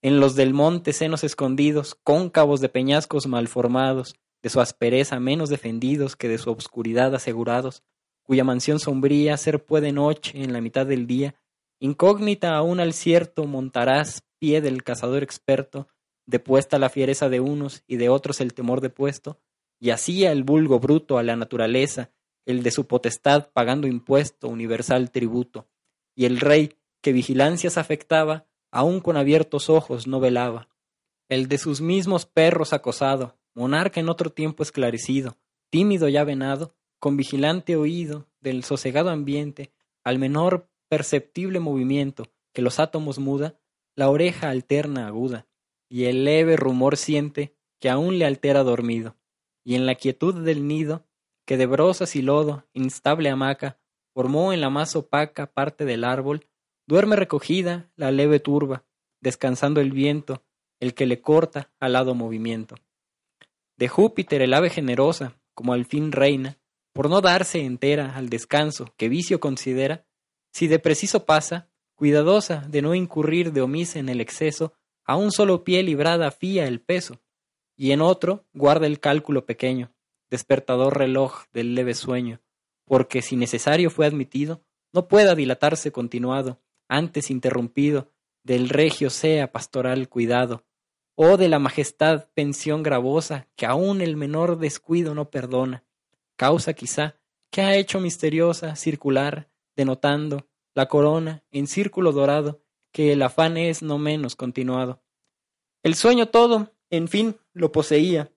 En los del monte senos escondidos, cóncavos de peñascos malformados, de su aspereza menos defendidos que de su obscuridad asegurados, cuya mansión sombría ser puede noche en la mitad del día, incógnita aún al cierto montarás pie del cazador experto, depuesta la fiereza de unos y de otros el temor depuesto, y hacía el vulgo bruto a la naturaleza, el de su potestad pagando impuesto universal tributo, y el rey, que vigilancias afectaba, aun con abiertos ojos no velaba, el de sus mismos perros acosado, monarca en otro tiempo esclarecido, tímido ya venado, con vigilante oído del sosegado ambiente, al menor perceptible movimiento que los átomos muda, la oreja alterna aguda, y el leve rumor siente que aún le altera dormido, y en la quietud del nido, que de brosas y lodo, instable hamaca, formó en la más opaca parte del árbol, duerme recogida la leve turba, descansando el viento, el que le corta al lado movimiento. De Júpiter el ave generosa, como al fin reina, por no darse entera al descanso que vicio considera, si de preciso pasa, cuidadosa de no incurrir de omisa en el exceso, a un solo pie librada fía el peso, y en otro guarda el cálculo pequeño, despertador reloj del leve sueño, porque si necesario fue admitido, no pueda dilatarse continuado, antes interrumpido, del regio sea pastoral cuidado, o de la majestad pensión gravosa que aun el menor descuido no perdona, causa quizá que ha hecho misteriosa circular, denotando la corona en círculo dorado, que el afán es no menos continuado. El sueño todo, en fin, lo poseía,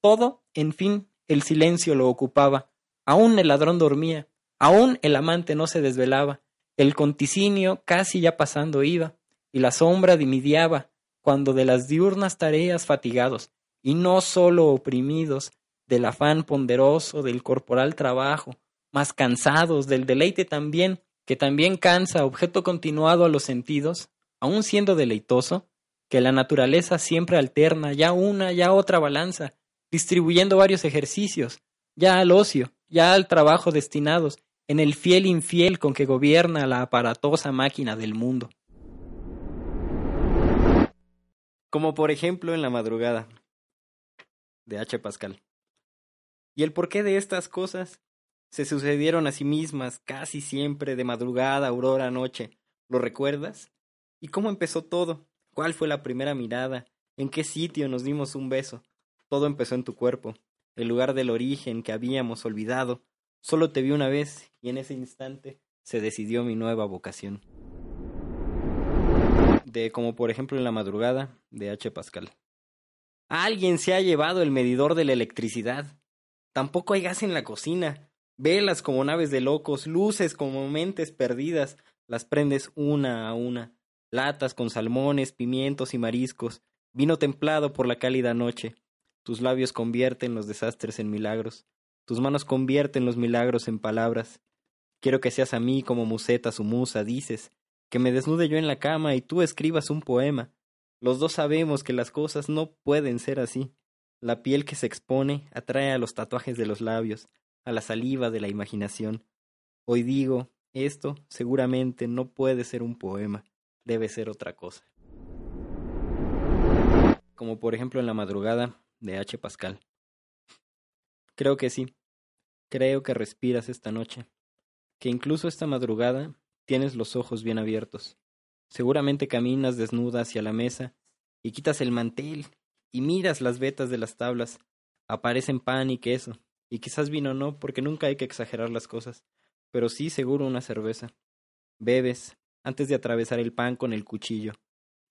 todo, en fin, el silencio lo ocupaba, aún el ladrón dormía, aún el amante no se desvelaba, el conticinio casi ya pasando iba, y la sombra dimidiaba, cuando de las diurnas tareas fatigados, y no sólo oprimidos, del afán ponderoso del corporal trabajo, más cansados del deleite también, que también cansa objeto continuado a los sentidos, aun siendo deleitoso, que la naturaleza siempre alterna ya una, ya otra balanza, distribuyendo varios ejercicios, ya al ocio, ya al trabajo destinados, en el fiel infiel con que gobierna la aparatosa máquina del mundo. Como por ejemplo en la madrugada, de H. Pascal. Y el porqué de estas cosas se sucedieron a sí mismas casi siempre de madrugada, aurora, noche. ¿Lo recuerdas? ¿Y cómo empezó todo? ¿Cuál fue la primera mirada? ¿En qué sitio nos dimos un beso? Todo empezó en tu cuerpo, el lugar del origen que habíamos olvidado. Solo te vi una vez y en ese instante se decidió mi nueva vocación. De como por ejemplo en la madrugada de H. Pascal. Alguien se ha llevado el medidor de la electricidad. Tampoco hay gas en la cocina. Velas como naves de locos, luces como mentes perdidas, las prendes una a una. Latas con salmones, pimientos y mariscos, vino templado por la cálida noche. Tus labios convierten los desastres en milagros. Tus manos convierten los milagros en palabras. Quiero que seas a mí como Museta su musa, dices, que me desnude yo en la cama y tú escribas un poema. Los dos sabemos que las cosas no pueden ser así. La piel que se expone atrae a los tatuajes de los labios, a la saliva de la imaginación. Hoy digo, esto seguramente no puede ser un poema, debe ser otra cosa. Como por ejemplo en la madrugada de H. Pascal. Creo que sí, creo que respiras esta noche, que incluso esta madrugada tienes los ojos bien abiertos. Seguramente caminas desnuda hacia la mesa y quitas el mantel y miras las vetas de las tablas. Aparecen pan y queso, y quizás vino no, porque nunca hay que exagerar las cosas, pero sí seguro una cerveza. Bebes, antes de atravesar el pan con el cuchillo.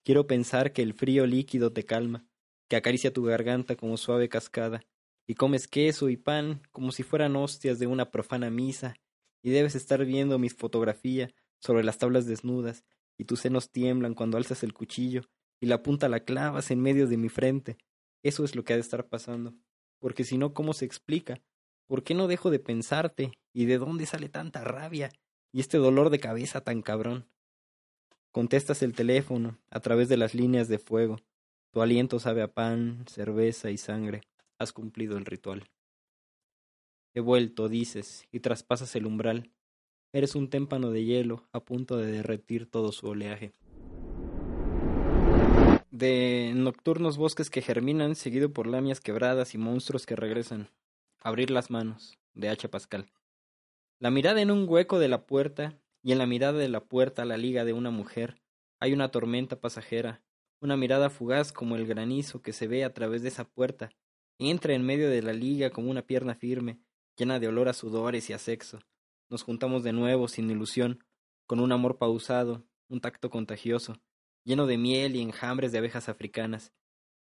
Quiero pensar que el frío líquido te calma, que acaricia tu garganta como suave cascada, y comes queso y pan como si fueran hostias de una profana misa, y debes estar viendo mi fotografía sobre las tablas desnudas, y tus senos tiemblan cuando alzas el cuchillo, y la punta la clavas en medio de mi frente. Eso es lo que ha de estar pasando. Porque si no, ¿cómo se explica? ¿Por qué no dejo de pensarte? ¿Y de dónde sale tanta rabia? Y este dolor de cabeza tan cabrón. Contestas el teléfono a través de las líneas de fuego. Tu aliento sabe a pan, cerveza y sangre. Has cumplido el ritual. He vuelto, dices, y traspasas el umbral. Eres un témpano de hielo a punto de derretir todo su oleaje. De nocturnos bosques que germinan, seguido por lamias quebradas y monstruos que regresan. Abrir las manos, de H. Pascal. La mirada en un hueco de la puerta, y en la mirada de la puerta la liga de una mujer, hay una tormenta pasajera, una mirada fugaz como el granizo que se ve a través de esa puerta, entra en medio de la liga como una pierna firme, llena de olor a sudores y a sexo. Nos juntamos de nuevo, sin ilusión, con un amor pausado, un tacto contagioso, lleno de miel y enjambres de abejas africanas.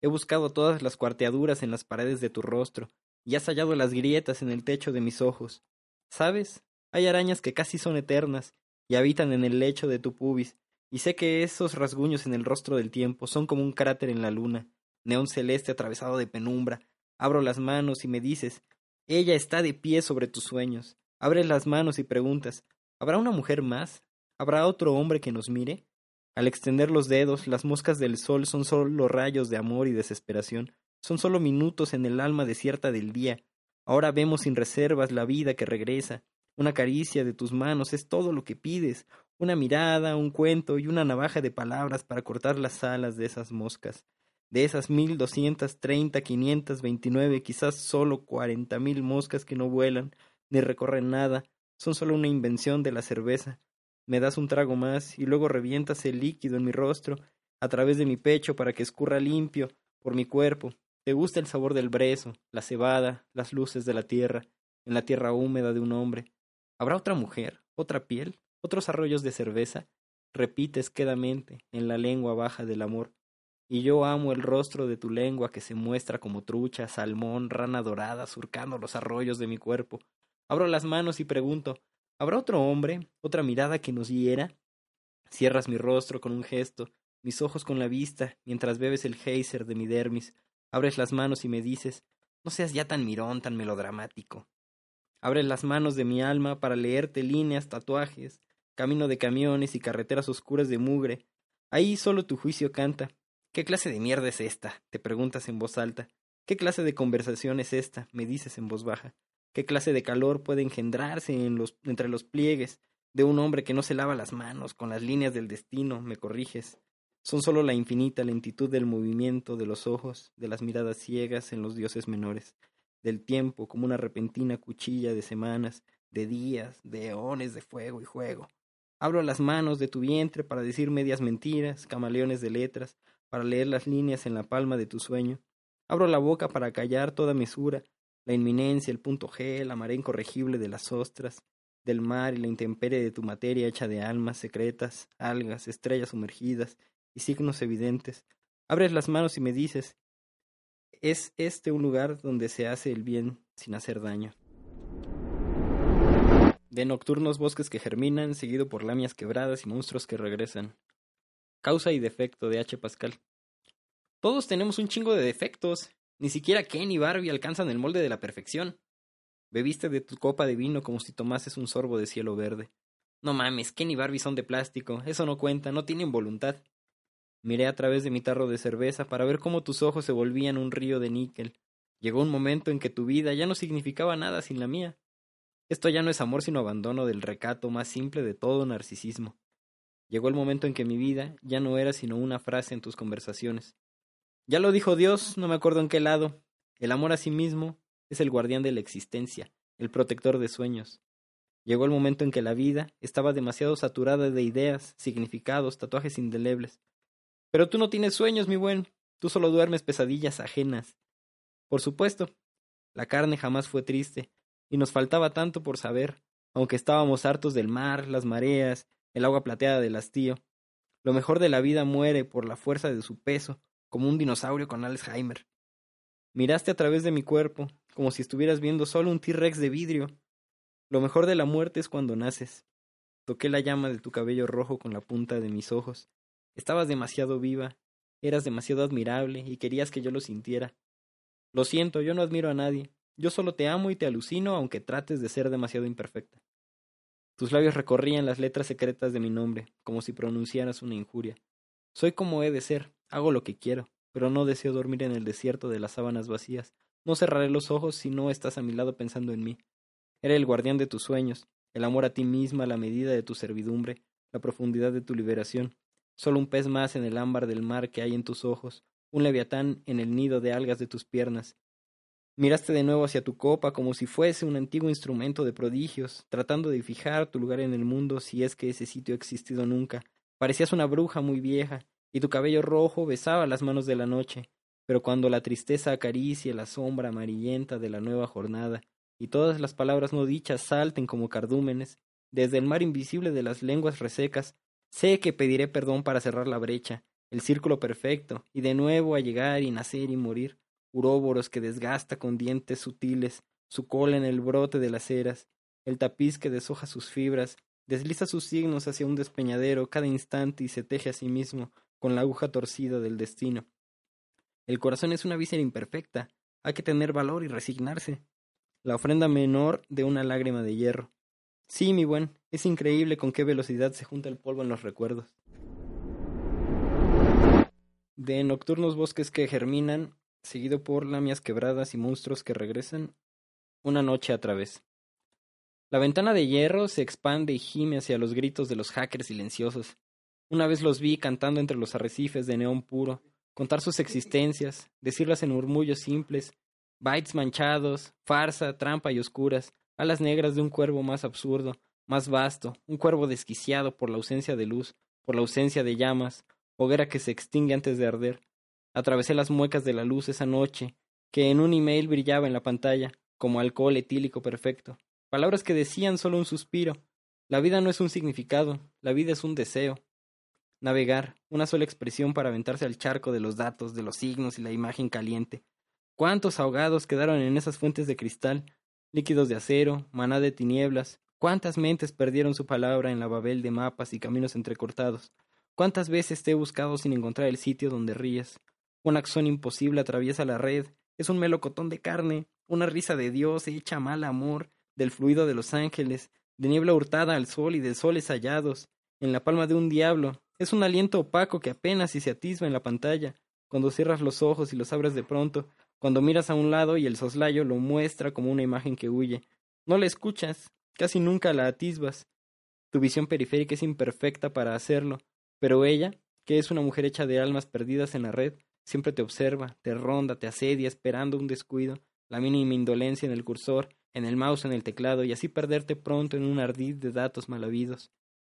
He buscado todas las cuarteaduras en las paredes de tu rostro, y has hallado las grietas en el techo de mis ojos. ¿Sabes? Hay arañas que casi son eternas, y habitan en el lecho de tu pubis, y sé que esos rasguños en el rostro del tiempo son como un cráter en la luna, neón celeste atravesado de penumbra. Abro las manos y me dices, ella está de pie sobre tus sueños. Abres las manos y preguntas, ¿habrá una mujer más? ¿Habrá otro hombre que nos mire? Al extender los dedos, las moscas del sol son solo rayos de amor y desesperación, son solo minutos en el alma desierta del día. Ahora vemos sin reservas la vida que regresa. Una caricia de tus manos es todo lo que pides, una mirada, un cuento y una navaja de palabras para cortar las alas de esas moscas. De esas mil doscientas treinta, quinientas veintinueve, quizás solo cuarenta mil moscas que no vuelan ni recorren nada, son solo una invención de la cerveza. Me das un trago más y luego revientas el líquido en mi rostro, a través de mi pecho para que escurra limpio por mi cuerpo. Te gusta el sabor del brezo, la cebada, las luces de la tierra, en la tierra húmeda de un hombre. ¿Habrá otra mujer, otra piel, otros arroyos de cerveza? Repites quedamente en la lengua baja del amor y yo amo el rostro de tu lengua que se muestra como trucha, salmón, rana dorada, surcando los arroyos de mi cuerpo. Abro las manos y pregunto, ¿habrá otro hombre, otra mirada que nos hiera? Cierras mi rostro con un gesto, mis ojos con la vista, mientras bebes el geyser de mi dermis. Abres las manos y me dices, no seas ya tan mirón, tan melodramático. Abres las manos de mi alma para leerte líneas, tatuajes, camino de camiones y carreteras oscuras de mugre. Ahí solo tu juicio canta, ¿Qué clase de mierda es esta? te preguntas en voz alta. ¿Qué clase de conversación es esta? me dices en voz baja. ¿Qué clase de calor puede engendrarse entre los pliegues de un hombre que no se lava las manos con las líneas del destino? me corriges. Son solo la infinita lentitud del movimiento de los ojos, de las miradas ciegas en los dioses menores, del tiempo como una repentina cuchilla de semanas, de días, de eones de fuego y juego. Abro las manos de tu vientre para decir medias mentiras, camaleones de letras, para leer las líneas en la palma de tu sueño. Abro la boca para callar toda mesura, la inminencia, el punto G, la marea incorregible de las ostras, del mar y la intemperie de tu materia hecha de almas secretas, algas, estrellas sumergidas y signos evidentes. Abres las manos y me dices, es este un lugar donde se hace el bien sin hacer daño. De nocturnos bosques que germinan, seguido por lamias quebradas y monstruos que regresan. Causa y defecto de H. Pascal. Todos tenemos un chingo de defectos. Ni siquiera Ken y Barbie alcanzan el molde de la perfección. Bebiste de tu copa de vino como si tomases un sorbo de cielo verde. No mames, Ken y Barbie son de plástico, eso no cuenta, no tienen voluntad. Miré a través de mi tarro de cerveza para ver cómo tus ojos se volvían un río de níquel. Llegó un momento en que tu vida ya no significaba nada sin la mía. Esto ya no es amor sino abandono del recato más simple de todo narcisismo. Llegó el momento en que mi vida ya no era sino una frase en tus conversaciones. Ya lo dijo Dios, no me acuerdo en qué lado. El amor a sí mismo es el guardián de la existencia, el protector de sueños. Llegó el momento en que la vida estaba demasiado saturada de ideas, significados, tatuajes indelebles. Pero tú no tienes sueños, mi buen, tú solo duermes pesadillas ajenas. Por supuesto, la carne jamás fue triste, y nos faltaba tanto por saber, aunque estábamos hartos del mar, las mareas, el agua plateada del hastío. Lo mejor de la vida muere por la fuerza de su peso, como un dinosaurio con Alzheimer. Miraste a través de mi cuerpo, como si estuvieras viendo solo un T-Rex de vidrio. Lo mejor de la muerte es cuando naces. Toqué la llama de tu cabello rojo con la punta de mis ojos. Estabas demasiado viva, eras demasiado admirable y querías que yo lo sintiera. Lo siento, yo no admiro a nadie. Yo solo te amo y te alucino aunque trates de ser demasiado imperfecta. Tus labios recorrían las letras secretas de mi nombre, como si pronunciaras una injuria. Soy como he de ser, hago lo que quiero, pero no deseo dormir en el desierto de las sábanas vacías. No cerraré los ojos si no estás a mi lado pensando en mí. Era el guardián de tus sueños, el amor a ti misma, la medida de tu servidumbre, la profundidad de tu liberación. Solo un pez más en el ámbar del mar que hay en tus ojos, un leviatán en el nido de algas de tus piernas, Miraste de nuevo hacia tu copa como si fuese un antiguo instrumento de prodigios, tratando de fijar tu lugar en el mundo si es que ese sitio ha existido nunca. Parecías una bruja muy vieja, y tu cabello rojo besaba las manos de la noche, pero cuando la tristeza acaricia la sombra amarillenta de la nueva jornada, y todas las palabras no dichas salten como cardúmenes, desde el mar invisible de las lenguas resecas, sé que pediré perdón para cerrar la brecha, el círculo perfecto, y de nuevo a llegar y nacer y morir, uróboros que desgasta con dientes sutiles, su cola en el brote de las eras, el tapiz que deshoja sus fibras, desliza sus signos hacia un despeñadero cada instante y se teje a sí mismo con la aguja torcida del destino. El corazón es una víscera imperfecta, hay que tener valor y resignarse. La ofrenda menor de una lágrima de hierro. Sí, mi buen, es increíble con qué velocidad se junta el polvo en los recuerdos. De nocturnos bosques que germinan, seguido por lamias quebradas y monstruos que regresan, una noche a través. La ventana de hierro se expande y gime hacia los gritos de los hackers silenciosos. Una vez los vi cantando entre los arrecifes de neón puro, contar sus existencias, decirlas en murmullos simples, bytes manchados, farsa, trampa y oscuras, alas negras de un cuervo más absurdo, más vasto, un cuervo desquiciado por la ausencia de luz, por la ausencia de llamas, hoguera que se extingue antes de arder. Atravesé las muecas de la luz esa noche, que en un email brillaba en la pantalla, como alcohol etílico perfecto. Palabras que decían solo un suspiro. La vida no es un significado, la vida es un deseo. Navegar, una sola expresión para aventarse al charco de los datos, de los signos y la imagen caliente. ¿Cuántos ahogados quedaron en esas fuentes de cristal, líquidos de acero, maná de tinieblas? ¿Cuántas mentes perdieron su palabra en la babel de mapas y caminos entrecortados? ¿Cuántas veces te he buscado sin encontrar el sitio donde ríes? Una acción imposible atraviesa la red, es un melocotón de carne, una risa de Dios hecha mal amor, del fluido de los ángeles, de niebla hurtada al sol y de soles hallados, en la palma de un diablo, es un aliento opaco que apenas si se atisba en la pantalla, cuando cierras los ojos y los abres de pronto, cuando miras a un lado y el soslayo lo muestra como una imagen que huye. No la escuchas, casi nunca la atisbas. Tu visión periférica es imperfecta para hacerlo, pero ella, que es una mujer hecha de almas perdidas en la red, siempre te observa, te ronda, te asedia, esperando un descuido, la mínima indolencia en el cursor, en el mouse, en el teclado, y así perderte pronto en un ardid de datos mal habidos.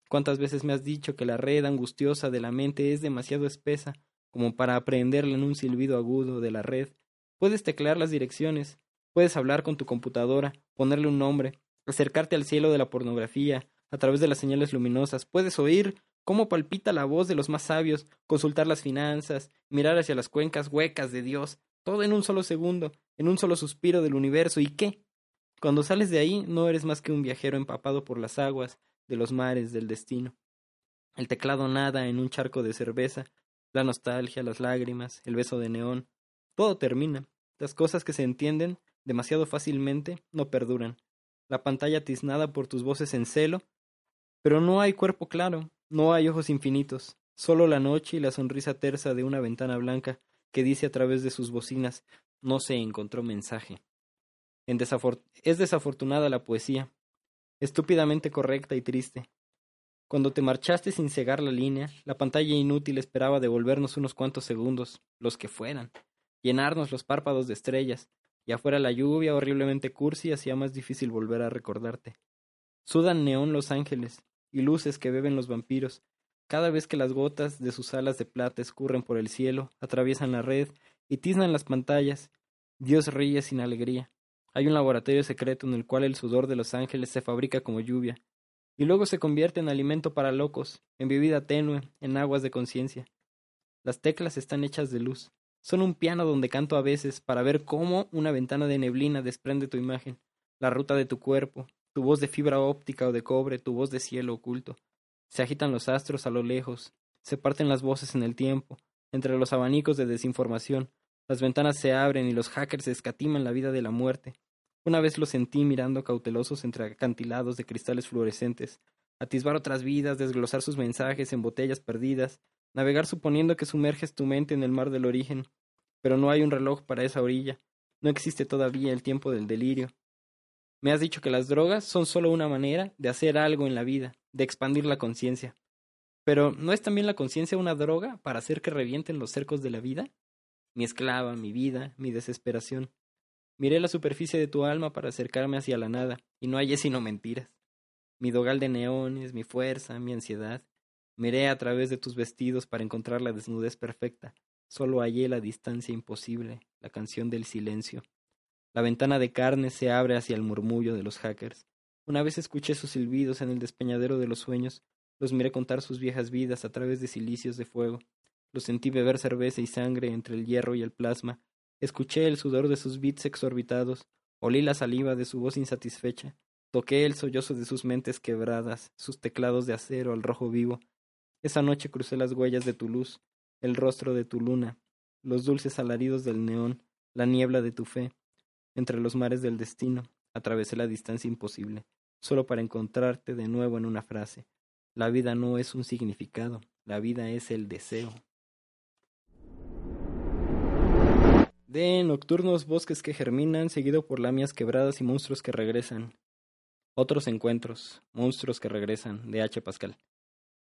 ¿Cuántas veces me has dicho que la red angustiosa de la mente es demasiado espesa como para aprenderla en un silbido agudo de la red? Puedes teclear las direcciones, puedes hablar con tu computadora, ponerle un nombre, acercarte al cielo de la pornografía a través de las señales luminosas, puedes oír cómo palpita la voz de los más sabios, consultar las finanzas, mirar hacia las cuencas huecas de Dios, todo en un solo segundo, en un solo suspiro del universo. ¿Y qué? Cuando sales de ahí no eres más que un viajero empapado por las aguas, de los mares del destino. El teclado nada en un charco de cerveza, la nostalgia, las lágrimas, el beso de neón. Todo termina. Las cosas que se entienden demasiado fácilmente no perduran. La pantalla tiznada por tus voces en celo. Pero no hay cuerpo claro, no hay ojos infinitos, solo la noche y la sonrisa tersa de una ventana blanca que dice a través de sus bocinas no se encontró mensaje. es desafortunada la poesía, estúpidamente correcta y triste. Cuando te marchaste sin cegar la línea, la pantalla inútil esperaba devolvernos unos cuantos segundos, los que fueran, llenarnos los párpados de estrellas, y afuera la lluvia horriblemente cursi hacía más difícil volver a recordarte. Sudan neón los ángeles, y luces que beben los vampiros, cada vez que las gotas de sus alas de plata escurren por el cielo, atraviesan la red y tiznan las pantallas, Dios ríe sin alegría. Hay un laboratorio secreto en el cual el sudor de los ángeles se fabrica como lluvia, y luego se convierte en alimento para locos, en bebida tenue, en aguas de conciencia. Las teclas están hechas de luz. Son un piano donde canto a veces para ver cómo una ventana de neblina desprende tu imagen, la ruta de tu cuerpo, tu voz de fibra óptica o de cobre, tu voz de cielo oculto. Se agitan los astros a lo lejos, se parten las voces en el tiempo, entre los abanicos de desinformación, las ventanas se abren y los hackers escatiman la vida de la muerte. Una vez lo sentí mirando cautelosos entre acantilados de cristales fluorescentes, atisbar otras vidas, desglosar sus mensajes en botellas perdidas, navegar suponiendo que sumerges tu mente en el mar del origen. Pero no hay un reloj para esa orilla, no existe todavía el tiempo del delirio. Me has dicho que las drogas son solo una manera de hacer algo en la vida, de expandir la conciencia. Pero ¿no es también la conciencia una droga para hacer que revienten los cercos de la vida? mi esclava, mi vida, mi desesperación. Miré la superficie de tu alma para acercarme hacia la nada, y no hallé sino mentiras. Mi dogal de neones, mi fuerza, mi ansiedad. Miré a través de tus vestidos para encontrar la desnudez perfecta. Solo hallé la distancia imposible, la canción del silencio. La ventana de carne se abre hacia el murmullo de los hackers. Una vez escuché sus silbidos en el despeñadero de los sueños, los miré contar sus viejas vidas a través de cilicios de fuego. Los sentí beber cerveza y sangre entre el hierro y el plasma. Escuché el sudor de sus bits exorbitados. Olí la saliva de su voz insatisfecha. Toqué el sollozo de sus mentes quebradas, sus teclados de acero al rojo vivo. Esa noche crucé las huellas de tu luz, el rostro de tu luna, los dulces alaridos del neón, la niebla de tu fe. Entre los mares del destino, atravesé la distancia imposible, solo para encontrarte de nuevo en una frase. La vida no es un significado, la vida es el deseo. De nocturnos bosques que germinan, seguido por lamias quebradas y monstruos que regresan. Otros encuentros, monstruos que regresan, de H. Pascal.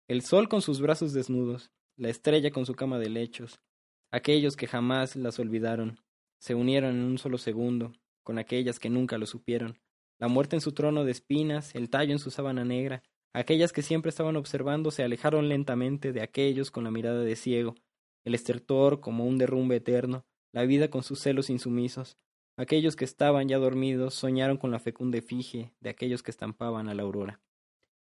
El sol con sus brazos desnudos, la estrella con su cama de lechos, aquellos que jamás las olvidaron, se unieron en un solo segundo, con aquellas que nunca lo supieron, la muerte en su trono de espinas, el tallo en su sábana negra, aquellas que siempre estaban observando se alejaron lentamente de aquellos con la mirada de ciego, el estertor como un derrumbe eterno, la vida con sus celos insumisos, Aquellos que estaban ya dormidos soñaron con la fecunda efigie de aquellos que estampaban a la aurora.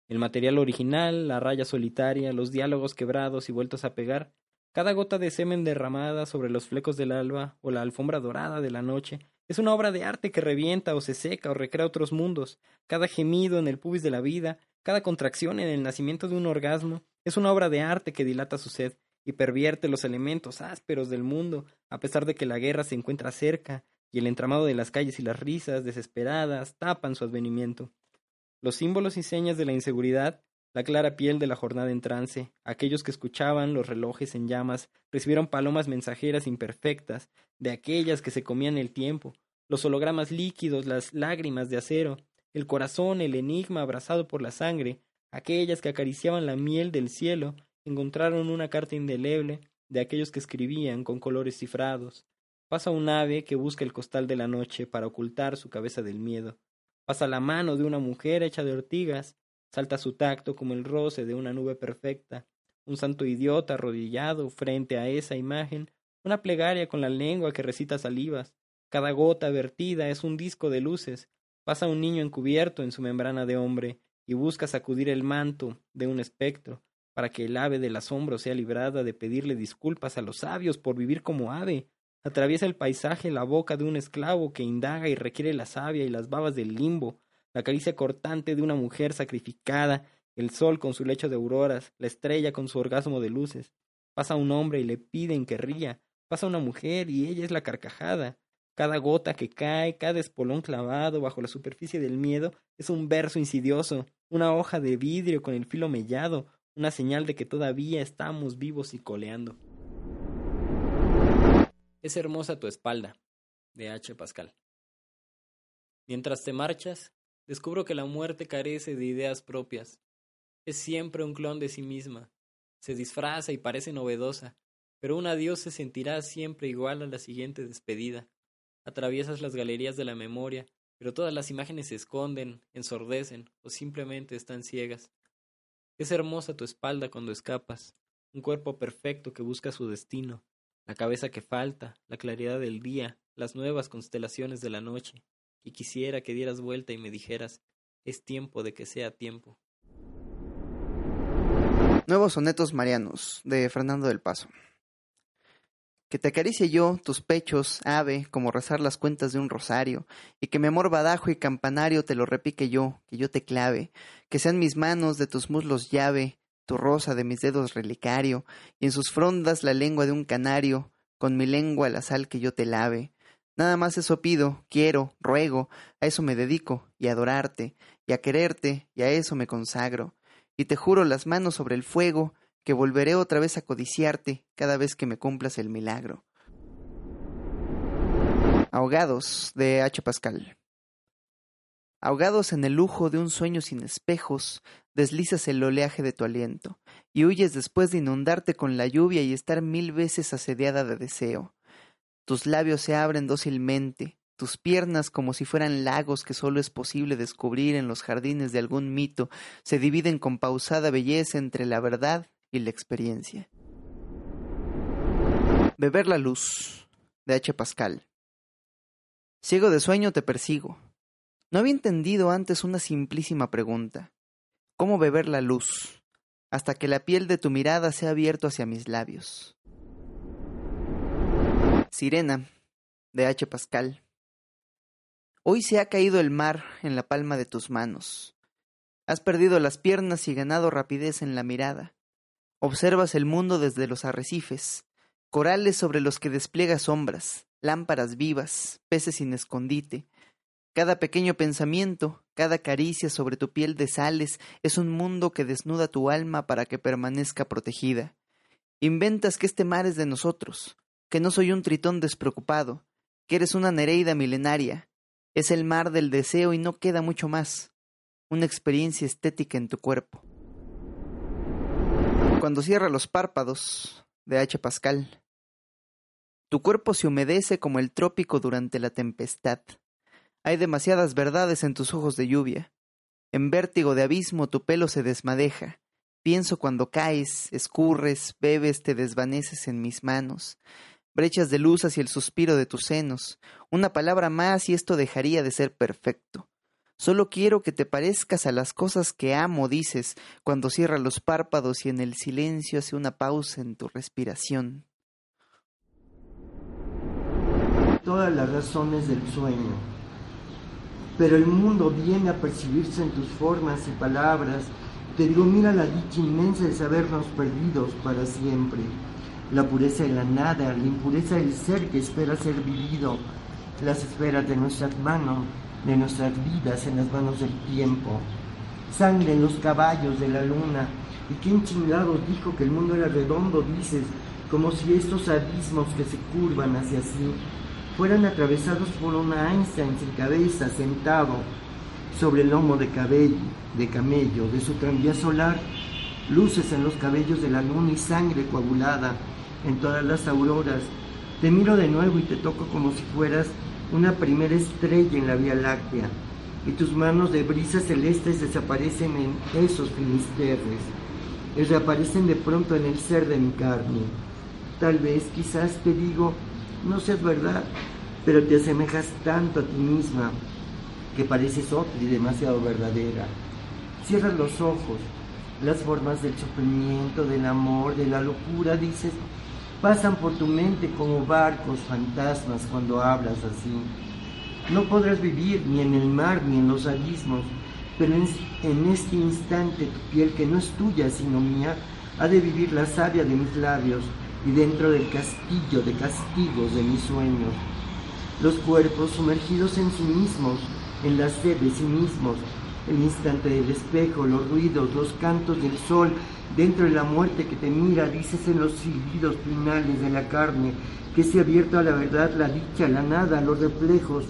El material original, la raya solitaria, los diálogos quebrados y vueltos a pegar, cada gota de semen derramada sobre los flecos del alba o la alfombra dorada de la noche, es una obra de arte que revienta o se seca o recrea otros mundos. Cada gemido en el pubis de la vida, cada contracción en el nacimiento de un orgasmo, es una obra de arte que dilata su sed y pervierte los elementos ásperos del mundo, a pesar de que la guerra se encuentra cerca y el entramado de las calles y las risas desesperadas tapan su advenimiento. Los símbolos y señas de la inseguridad, la clara piel de la jornada en trance, aquellos que escuchaban los relojes en llamas, recibieron palomas mensajeras imperfectas, de aquellas que se comían el tiempo, los hologramas líquidos, las lágrimas de acero, el corazón, el enigma abrazado por la sangre, aquellas que acariciaban la miel del cielo, encontraron una carta indeleble de aquellos que escribían con colores cifrados, Pasa un ave que busca el costal de la noche para ocultar su cabeza del miedo. Pasa la mano de una mujer hecha de ortigas. Salta su tacto como el roce de una nube perfecta. Un santo idiota arrodillado frente a esa imagen. Una plegaria con la lengua que recita salivas. Cada gota vertida es un disco de luces. Pasa un niño encubierto en su membrana de hombre y busca sacudir el manto de un espectro para que el ave del asombro sea librada de pedirle disculpas a los sabios por vivir como ave, Atraviesa el paisaje la boca de un esclavo que indaga y requiere la savia y las babas del limbo, la caricia cortante de una mujer sacrificada, el sol con su lecho de auroras, la estrella con su orgasmo de luces. Pasa un hombre y le piden que ría, pasa una mujer y ella es la carcajada. Cada gota que cae, cada espolón clavado bajo la superficie del miedo es un verso insidioso, una hoja de vidrio con el filo mellado, una señal de que todavía estamos vivos y coleando. Es hermosa tu espalda, de H. Pascal. Mientras te marchas, descubro que la muerte carece de ideas propias. Es siempre un clon de sí misma. Se disfraza y parece novedosa, pero un adiós se sentirá siempre igual a la siguiente despedida. Atraviesas las galerías de la memoria, pero todas las imágenes se esconden, ensordecen o simplemente están ciegas. Es hermosa tu espalda cuando escapas, un cuerpo perfecto que busca su destino, la cabeza que falta, la claridad del día, las nuevas constelaciones de la noche, y quisiera que dieras vuelta y me dijeras, es tiempo de que sea tiempo. Nuevos sonetos marianos, de Fernando del Paso. Que te acaricie yo tus pechos, ave, como rezar las cuentas de un rosario, y que mi amor badajo y campanario te lo repique yo, que yo te clave, que sean mis manos de tus muslos llave, tu rosa de mis dedos relicario, y en sus frondas la lengua de un canario, con mi lengua la sal que yo te lave. Nada más eso pido, quiero, ruego, a eso me dedico, y a adorarte, y a quererte, y a eso me consagro. Y te juro las manos sobre el fuego, que volveré otra vez a codiciarte cada vez que me cumplas el milagro. Ahogados de H. Pascal. Ahogados en el lujo de un sueño sin espejos, deslizas el oleaje de tu aliento, y huyes después de inundarte con la lluvia y estar mil veces asediada de deseo. Tus labios se abren dócilmente, tus piernas como si fueran lagos que solo es posible descubrir en los jardines de algún mito, se dividen con pausada belleza entre la verdad y la experiencia. Beber la luz, de H. Pascal. Ciego de sueño te persigo. No había entendido antes una simplísima pregunta. ¿Cómo beber la luz? Hasta que la piel de tu mirada se ha abierto hacia mis labios. Sirena, de H. Pascal. Hoy se ha caído el mar en la palma de tus manos. Has perdido las piernas y ganado rapidez en la mirada. Observas el mundo desde los arrecifes, corales sobre los que despliega sombras, lámparas vivas, peces sin escondite. Cada pequeño pensamiento, cada caricia sobre tu piel de sales es un mundo que desnuda tu alma para que permanezca protegida. Inventas que este mar es de nosotros, que no soy un tritón despreocupado, que eres una Nereida milenaria. Es el mar del deseo y no queda mucho más. Una experiencia estética en tu cuerpo. Cuando cierra los párpados, de H. Pascal. Tu cuerpo se humedece como el trópico durante la tempestad. Hay demasiadas verdades en tus ojos de lluvia. En vértigo de abismo tu pelo se desmadeja. Pienso cuando caes, escurres, bebes, te desvaneces en mis manos. Brechas de luz hacia el suspiro de tus senos. Una palabra más y esto dejaría de ser perfecto. Solo quiero que te parezcas a las cosas que amo, dices, cuando cierra los párpados y en el silencio hace una pausa en tu respiración. todas las razones del sueño. Pero el mundo viene a percibirse en tus formas y palabras. Te digo, mira la dicha inmensa de sabernos perdidos para siempre. La pureza de la nada, la impureza del ser que espera ser vivido, las esferas de nuestras manos, de nuestras vidas en las manos del tiempo. Sangre en los caballos de la luna. ¿Y quién chingado dijo que el mundo era redondo, dices? Como si estos abismos que se curvan hacia sí fueran atravesados por una Einstein sin cabeza, sentado sobre el lomo de, cabello, de camello de su tranvía solar, luces en los cabellos de la luna y sangre coagulada en todas las auroras. Te miro de nuevo y te toco como si fueras una primera estrella en la Vía Láctea, y tus manos de brisas celestes desaparecen en esos finisterres, y reaparecen de pronto en el ser de mi carne. Tal vez, quizás te digo, no seas verdad, pero te asemejas tanto a ti misma que pareces otra y demasiado verdadera. Cierras los ojos, las formas del sufrimiento, del amor, de la locura, dices, pasan por tu mente como barcos fantasmas cuando hablas así. No podrás vivir ni en el mar ni en los abismos, pero en, este instante tu piel que no es tuya sino mía, ha de vivir la savia de mis labios y dentro del castillo de castigos de mis sueños. Los cuerpos sumergidos en sí mismos, en la sed de sí mismos, el instante del espejo, los ruidos, los cantos del sol, dentro de la muerte que te mira, dices en los silbidos finales de la carne, que se ha abierto a la verdad, la dicha, la nada, los reflejos,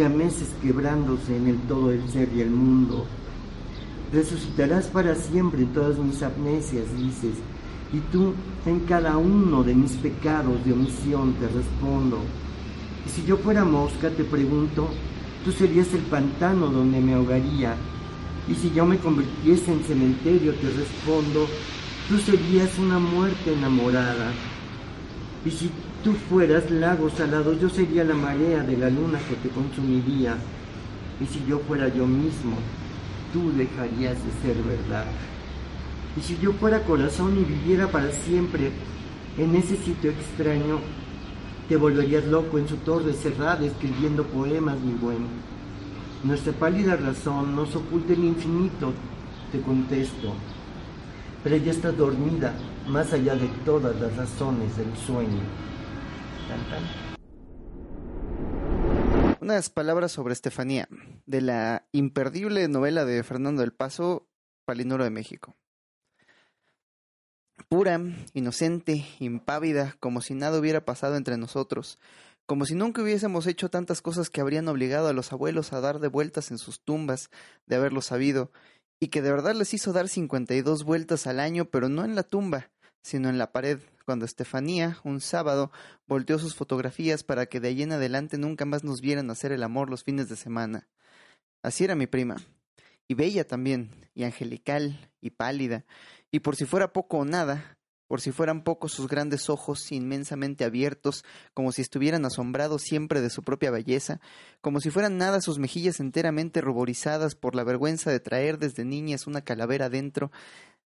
meses quebrándose en el todo del ser y el mundo. Resucitarás para siempre todas mis amnesias, dices, y tú en cada uno de mis pecados de omisión te respondo. Y si yo fuera mosca, te pregunto, tú serías el pantano donde me ahogaría. Y si yo me convirtiese en cementerio, te respondo, tú serías una muerte enamorada. Y si tú fueras lago salado, yo sería la marea de la luna que te consumiría. Y si yo fuera yo mismo, tú dejarías de ser verdad. Y si yo fuera corazón y viviera para siempre en ese sitio extraño, te volverías loco en su torre cerrada escribiendo poemas, mi buen. Nuestra pálida razón nos oculta el infinito, te contesto, pero ella está dormida más allá de todas las razones del sueño. Unas palabras sobre Estefanía, de la imperdible novela de Fernando del Paso, Palinuro de México. Pura, inocente, impávida, como si nada hubiera pasado entre nosotros, como si nunca hubiésemos hecho tantas cosas que habrían obligado a los abuelos a dar de vueltas en sus tumbas, de haberlo sabido, y que de verdad les hizo dar cincuenta y dos vueltas al año, pero no en la tumba, sino en la pared, cuando Estefanía, un sábado, volteó sus fotografías para que de ahí en adelante nunca más nos vieran hacer el amor los fines de semana. Así era mi prima, y bella también, y angelical, y pálida, y por si fuera poco o nada, por si fueran pocos sus grandes ojos inmensamente abiertos, como si estuvieran asombrados siempre de su propia belleza, como si fueran nada sus mejillas enteramente ruborizadas por la vergüenza de traer desde niñas una calavera dentro,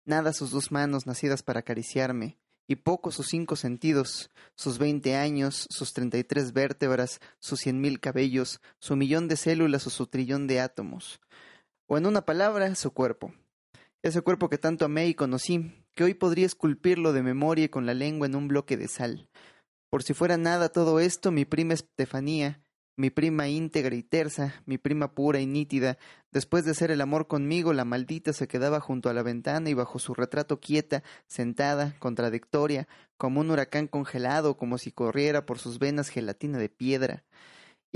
nada sus dos manos nacidas para acariciarme, y pocos sus cinco sentidos, sus veinte años, sus treinta y tres vértebras, sus cien mil cabellos, su millón de células o su trillón de átomos. O en una palabra, su cuerpo. Ese cuerpo que tanto amé y conocí, que hoy podría esculpirlo de memoria con la lengua en un bloque de sal. Por si fuera nada todo esto, mi prima Estefanía, mi prima íntegra y tersa, mi prima pura y nítida, después de hacer el amor conmigo, la maldita se quedaba junto a la ventana y bajo su retrato quieta, sentada, contradictoria, como un huracán congelado, como si corriera por sus venas gelatina de piedra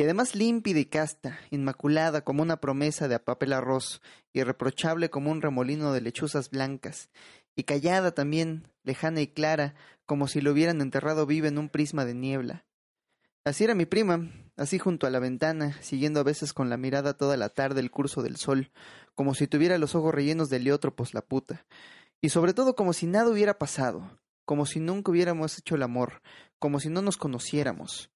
y además límpida y casta, inmaculada como una promesa de papel arroz, irreprochable como un remolino de lechuzas blancas, y callada también, lejana y clara, como si lo hubieran enterrado viva en un prisma de niebla. Así era mi prima, así junto a la ventana, siguiendo a veces con la mirada toda la tarde el curso del sol, como si tuviera los ojos rellenos de heliótropos la puta, y sobre todo como si nada hubiera pasado, como si nunca hubiéramos hecho el amor, como si no nos conociéramos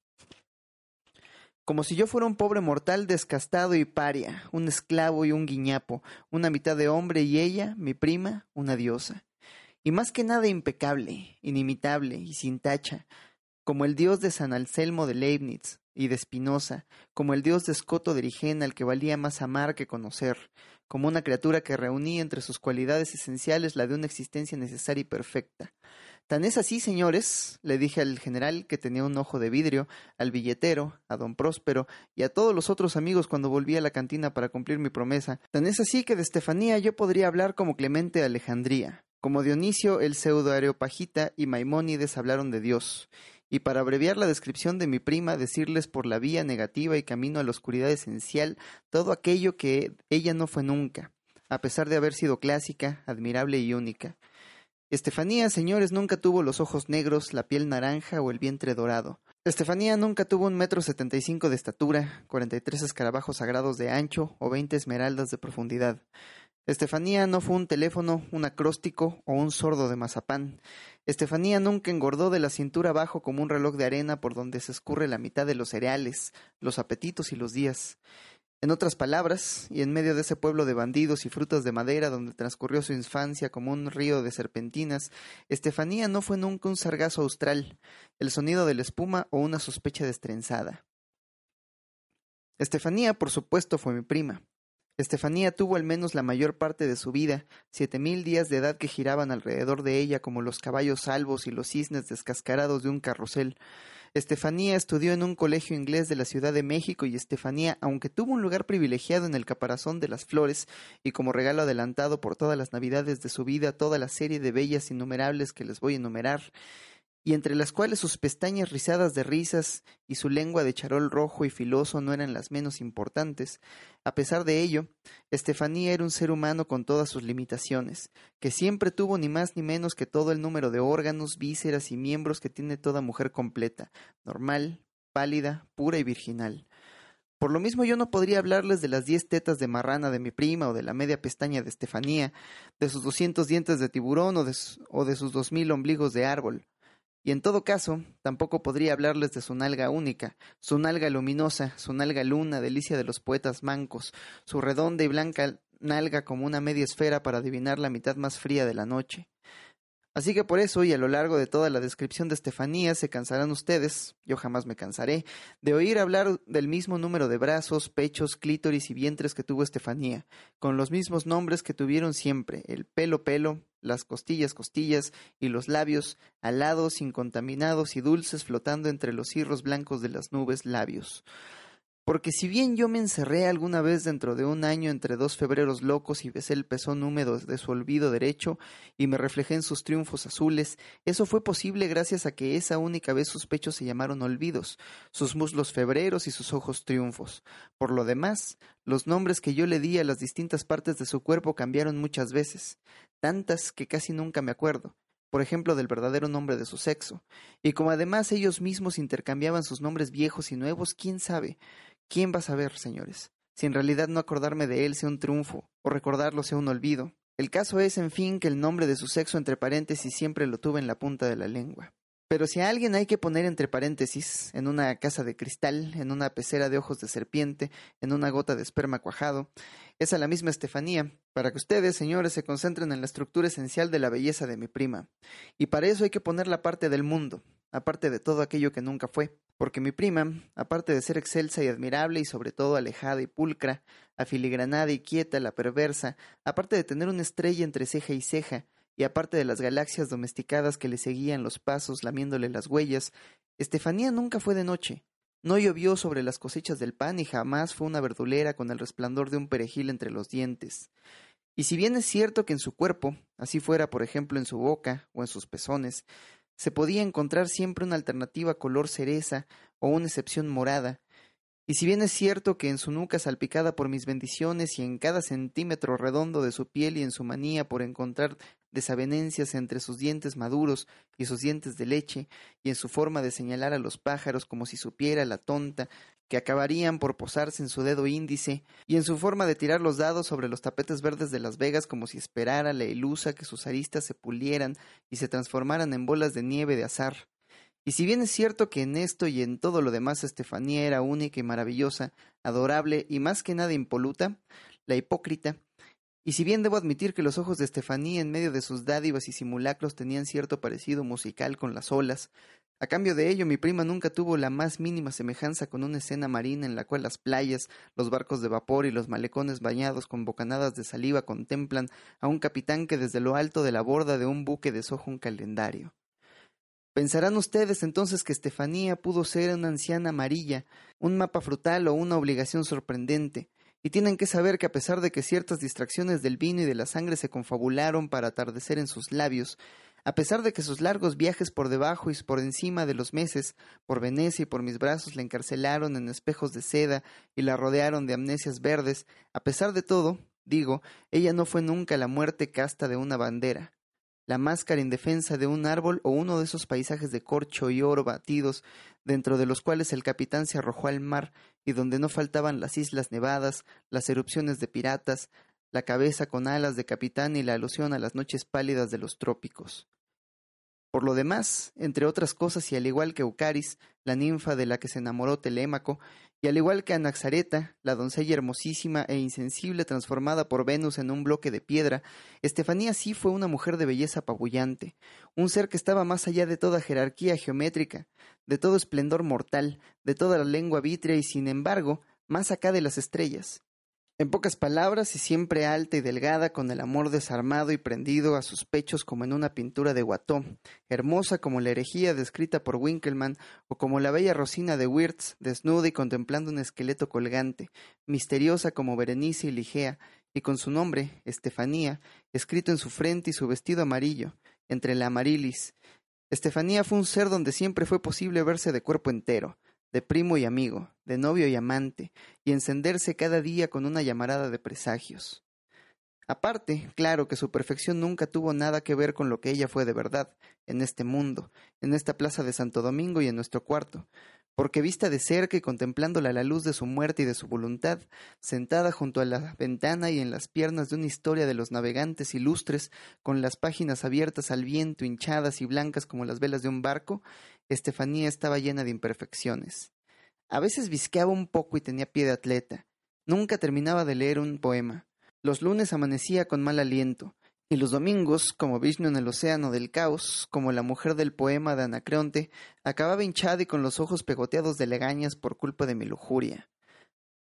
como si yo fuera un pobre mortal descastado y paria, un esclavo y un guiñapo, una mitad de hombre y ella, mi prima, una diosa. Y más que nada impecable, inimitable y sin tacha, como el dios de San Anselmo de Leibniz y de Spinoza, como el dios de Escoto de Rigena, al que valía más amar que conocer, como una criatura que reunía entre sus cualidades esenciales la de una existencia necesaria y perfecta. Tan es así, señores, le dije al general que tenía un ojo de vidrio, al billetero, a don Próspero y a todos los otros amigos cuando volví a la cantina para cumplir mi promesa. Tan es así que de Estefanía yo podría hablar como Clemente de Alejandría. Como Dionisio, el pseudo Areopagita y Maimónides hablaron de Dios. Y para abreviar la descripción de mi prima, decirles por la vía negativa y camino a la oscuridad esencial todo aquello que ella no fue nunca, a pesar de haber sido clásica, admirable y única. Estefanía, señores, nunca tuvo los ojos negros, la piel naranja o el vientre dorado. Estefanía nunca tuvo un metro setenta y cinco de estatura, cuarenta y tres escarabajos sagrados de ancho o veinte esmeraldas de profundidad. Estefanía no fue un teléfono, un acróstico o un sordo de mazapán. Estefanía nunca engordó de la cintura abajo como un reloj de arena por donde se escurre la mitad de los cereales, los apetitos y los días. En otras palabras, y en medio de ese pueblo de bandidos y frutas de madera donde transcurrió su infancia como un río de serpentinas, Estefanía no fue nunca un sargazo austral, el sonido de la espuma o una sospecha destrenzada. Estefanía, por supuesto, fue mi prima. Estefanía tuvo al menos la mayor parte de su vida, siete mil días de edad que giraban alrededor de ella como los caballos salvos y los cisnes descascarados de un carrusel. Estefanía estudió en un colegio inglés de la Ciudad de México y Estefanía, aunque tuvo un lugar privilegiado en el caparazón de las flores y como regalo adelantado por todas las navidades de su vida toda la serie de bellas innumerables que les voy a enumerar, y entre las cuales sus pestañas rizadas de risas y su lengua de charol rojo y filoso no eran las menos importantes. A pesar de ello, Estefanía era un ser humano con todas sus limitaciones, que siempre tuvo ni más ni menos que todo el número de órganos, vísceras y miembros que tiene toda mujer completa, normal, pálida, pura y virginal. Por lo mismo yo no podría hablarles de las diez tetas de marrana de mi prima o de la media pestaña de Estefanía, de sus doscientos dientes de tiburón o de, o de sus dos mil ombligos de árbol. Y en todo caso, tampoco podría hablarles de su nalga única, su nalga luminosa, su nalga luna, delicia de los poetas mancos, su redonda y blanca nalga como una media esfera para adivinar la mitad más fría de la noche. Así que por eso y a lo largo de toda la descripción de Estefanía se cansarán ustedes, yo jamás me cansaré, de oír hablar del mismo número de brazos, pechos, clítoris y vientres que tuvo Estefanía, con los mismos nombres que tuvieron siempre, el pelo pelo, las costillas costillas y los labios alados, incontaminados y dulces flotando entre los cirros blancos de las nubes labios. Porque si bien yo me encerré alguna vez dentro de un año entre dos febreros locos y besé el pezón húmedo de su olvido derecho y me reflejé en sus triunfos azules, eso fue posible gracias a que esa única vez sus pechos se llamaron olvidos, sus muslos febreros y sus ojos triunfos. Por lo demás, los nombres que yo le di a las distintas partes de su cuerpo cambiaron muchas veces, tantas que casi nunca me acuerdo por ejemplo, del verdadero nombre de su sexo. Y como además ellos mismos intercambiaban sus nombres viejos y nuevos, quién sabe, quién va a saber, señores, si en realidad no acordarme de él sea un triunfo, o recordarlo sea un olvido, El caso es, en fin, que el nombre de su sexo entre paréntesis siempre lo tuve en la punta de la lengua. Pero si a alguien hay que poner entre paréntesis, en una casa de cristal, en una pecera de ojos de serpiente, en una gota de esperma cuajado, es a la misma Estefanía, para que ustedes, señores, se concentren en la estructura esencial de la belleza de mi prima. Y para eso hay que poner la parte del mundo, aparte de todo aquello que nunca fue, porque mi prima, aparte de ser excelsa y admirable y sobre todo alejada y pulcra, afiligranada y quieta, la perversa, aparte de tener una estrella entre ceja y ceja, y aparte de las galaxias domesticadas que le seguían los pasos lamiéndole las huellas, Estefanía nunca fue de noche. No llovió sobre las cosechas del pan y jamás fue una verdulera con el resplandor de un perejil entre los dientes. Y si bien es cierto que en su cuerpo, así fuera por ejemplo en su boca o en sus pezones, se podía encontrar siempre una alternativa color cereza o una excepción morada, y si bien es cierto que en su nuca salpicada por mis bendiciones y en cada centímetro redondo de su piel y en su manía por encontrar desavenencias entre sus dientes maduros y sus dientes de leche, y en su forma de señalar a los pájaros como si supiera la tonta que acabarían por posarse en su dedo índice, y en su forma de tirar los dados sobre los tapetes verdes de Las Vegas como si esperara la ilusa que sus aristas se pulieran y se transformaran en bolas de nieve de azar. Y si bien es cierto que en esto y en todo lo demás Estefanía era única y maravillosa, adorable y más que nada impoluta, la hipócrita, y si bien debo admitir que los ojos de Estefanía en medio de sus dádivas y simulacros tenían cierto parecido musical con las olas, a cambio de ello mi prima nunca tuvo la más mínima semejanza con una escena marina en la cual las playas, los barcos de vapor y los malecones bañados con bocanadas de saliva contemplan a un capitán que desde lo alto de la borda de un buque deshoja un calendario. Pensarán ustedes entonces que Estefanía pudo ser una anciana amarilla, un mapa frutal o una obligación sorprendente, y tienen que saber que a pesar de que ciertas distracciones del vino y de la sangre se confabularon para atardecer en sus labios, a pesar de que sus largos viajes por debajo y por encima de los meses, por Venecia y por mis brazos la encarcelaron en espejos de seda y la rodearon de amnesias verdes, a pesar de todo, digo, ella no fue nunca la muerte casta de una bandera, la máscara indefensa de un árbol o uno de esos paisajes de corcho y oro batidos, dentro de los cuales el capitán se arrojó al mar y donde no faltaban las islas nevadas, las erupciones de piratas, la cabeza con alas de capitán y la alusión a las noches pálidas de los trópicos. Por lo demás, entre otras cosas, y al igual que Eucaris, la ninfa de la que se enamoró Telémaco, y al igual que Anaxareta, la doncella hermosísima e insensible transformada por Venus en un bloque de piedra, Estefanía sí fue una mujer de belleza apabullante, un ser que estaba más allá de toda jerarquía geométrica, de todo esplendor mortal, de toda la lengua vítrea y sin embargo, más acá de las estrellas. En pocas palabras, y siempre alta y delgada, con el amor desarmado y prendido a sus pechos como en una pintura de Watteau, hermosa como la herejía descrita por Winkelmann, o como la bella Rosina de Wirtz, desnuda y contemplando un esqueleto colgante, misteriosa como Berenice y Ligea, y con su nombre, Estefanía, escrito en su frente y su vestido amarillo, entre la amarilis. Estefanía fue un ser donde siempre fue posible verse de cuerpo entero, de primo y amigo, de novio y amante, y encenderse cada día con una llamarada de presagios. Aparte, claro que su perfección nunca tuvo nada que ver con lo que ella fue de verdad, en este mundo, en esta plaza de Santo Domingo y en nuestro cuarto, porque vista de cerca y contemplándola a la luz de su muerte y de su voluntad, sentada junto a la ventana y en las piernas de una historia de los navegantes ilustres, con las páginas abiertas al viento, hinchadas y blancas como las velas de un barco, Estefanía estaba llena de imperfecciones. A veces visqueaba un poco y tenía pie de atleta. Nunca terminaba de leer un poema. Los lunes amanecía con mal aliento, y los domingos, como Vishnu en el océano del caos, como la mujer del poema de Anacreonte, acababa hinchada y con los ojos pegoteados de legañas por culpa de mi lujuria.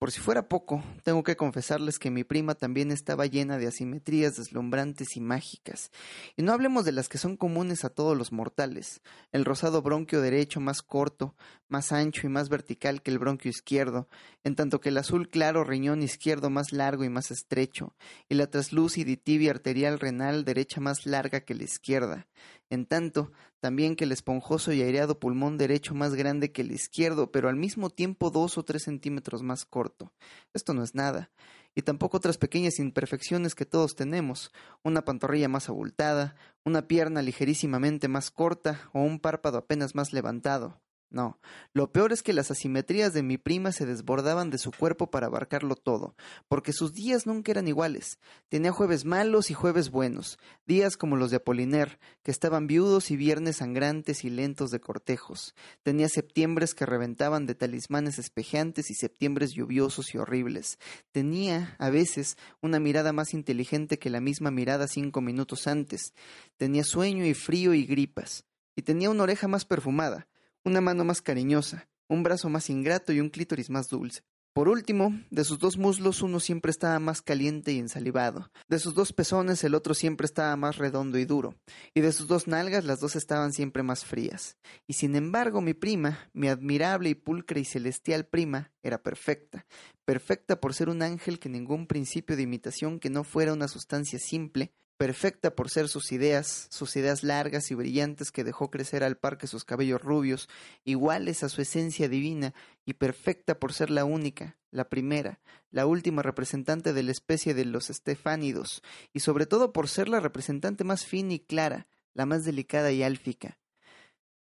Por si fuera poco, tengo que confesarles que mi prima también estaba llena de asimetrías deslumbrantes y mágicas. Y no hablemos de las que son comunes a todos los mortales. El rosado bronquio derecho más corto, más ancho y más vertical que el bronquio izquierdo, en tanto que el azul claro riñón izquierdo más largo y más estrecho, y la traslúcida y tibia arterial renal derecha más larga que la izquierda. En tanto, también que el esponjoso y aireado pulmón derecho más grande que el izquierdo, pero al mismo tiempo dos o tres centímetros más corto. Esto no es nada. Y tampoco otras pequeñas imperfecciones que todos tenemos, una pantorrilla más abultada, una pierna ligerísimamente más corta o un párpado apenas más levantado. No, lo peor es que las asimetrías de mi prima se desbordaban de su cuerpo para abarcarlo todo, porque sus días nunca eran iguales. Tenía jueves malos y jueves buenos, días como los de Apoliner, que estaban viudos y viernes sangrantes y lentos de cortejos. Tenía septiembres que reventaban de talismanes espejeantes y septiembres lluviosos y horribles. Tenía, a veces, una mirada más inteligente que la misma mirada cinco minutos antes. Tenía sueño y frío y gripas. Y tenía una oreja más perfumada una mano más cariñosa, un brazo más ingrato y un clítoris más dulce. Por último, de sus dos muslos uno siempre estaba más caliente y ensalivado, de sus dos pezones el otro siempre estaba más redondo y duro, y de sus dos nalgas las dos estaban siempre más frías. Y sin embargo mi prima, mi admirable y pulcra y celestial prima, era perfecta, perfecta por ser un ángel que ningún principio de imitación que no fuera una sustancia simple, perfecta por ser sus ideas, sus ideas largas y brillantes que dejó crecer al parque sus cabellos rubios, iguales a su esencia divina, y perfecta por ser la única, la primera, la última representante de la especie de los estefánidos, y sobre todo por ser la representante más fina y clara, la más delicada y álfica.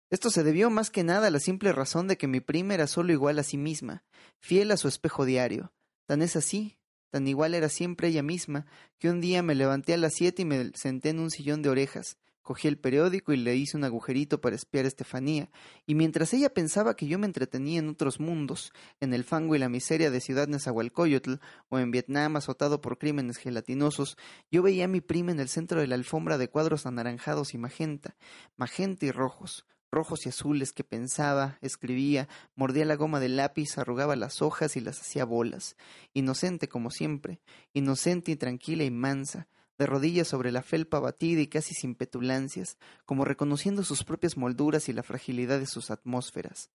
Esto se debió más que nada a la simple razón de que mi prima era solo igual a sí misma, fiel a su espejo diario. Tan es así tan igual era siempre ella misma, que un día me levanté a las siete y me senté en un sillón de orejas, cogí el periódico y le hice un agujerito para espiar a Estefanía, y mientras ella pensaba que yo me entretenía en otros mundos, en el fango y la miseria de Ciudad Nezahualcóyotl, o en Vietnam azotado por crímenes gelatinosos, yo veía a mi prima en el centro de la alfombra de cuadros anaranjados y magenta, magenta y rojos, rojos y azules que pensaba, escribía, mordía la goma del lápiz, arrugaba las hojas y las hacía bolas, inocente como siempre, inocente y tranquila y mansa, de rodillas sobre la felpa batida y casi sin petulancias, como reconociendo sus propias molduras y la fragilidad de sus atmósferas.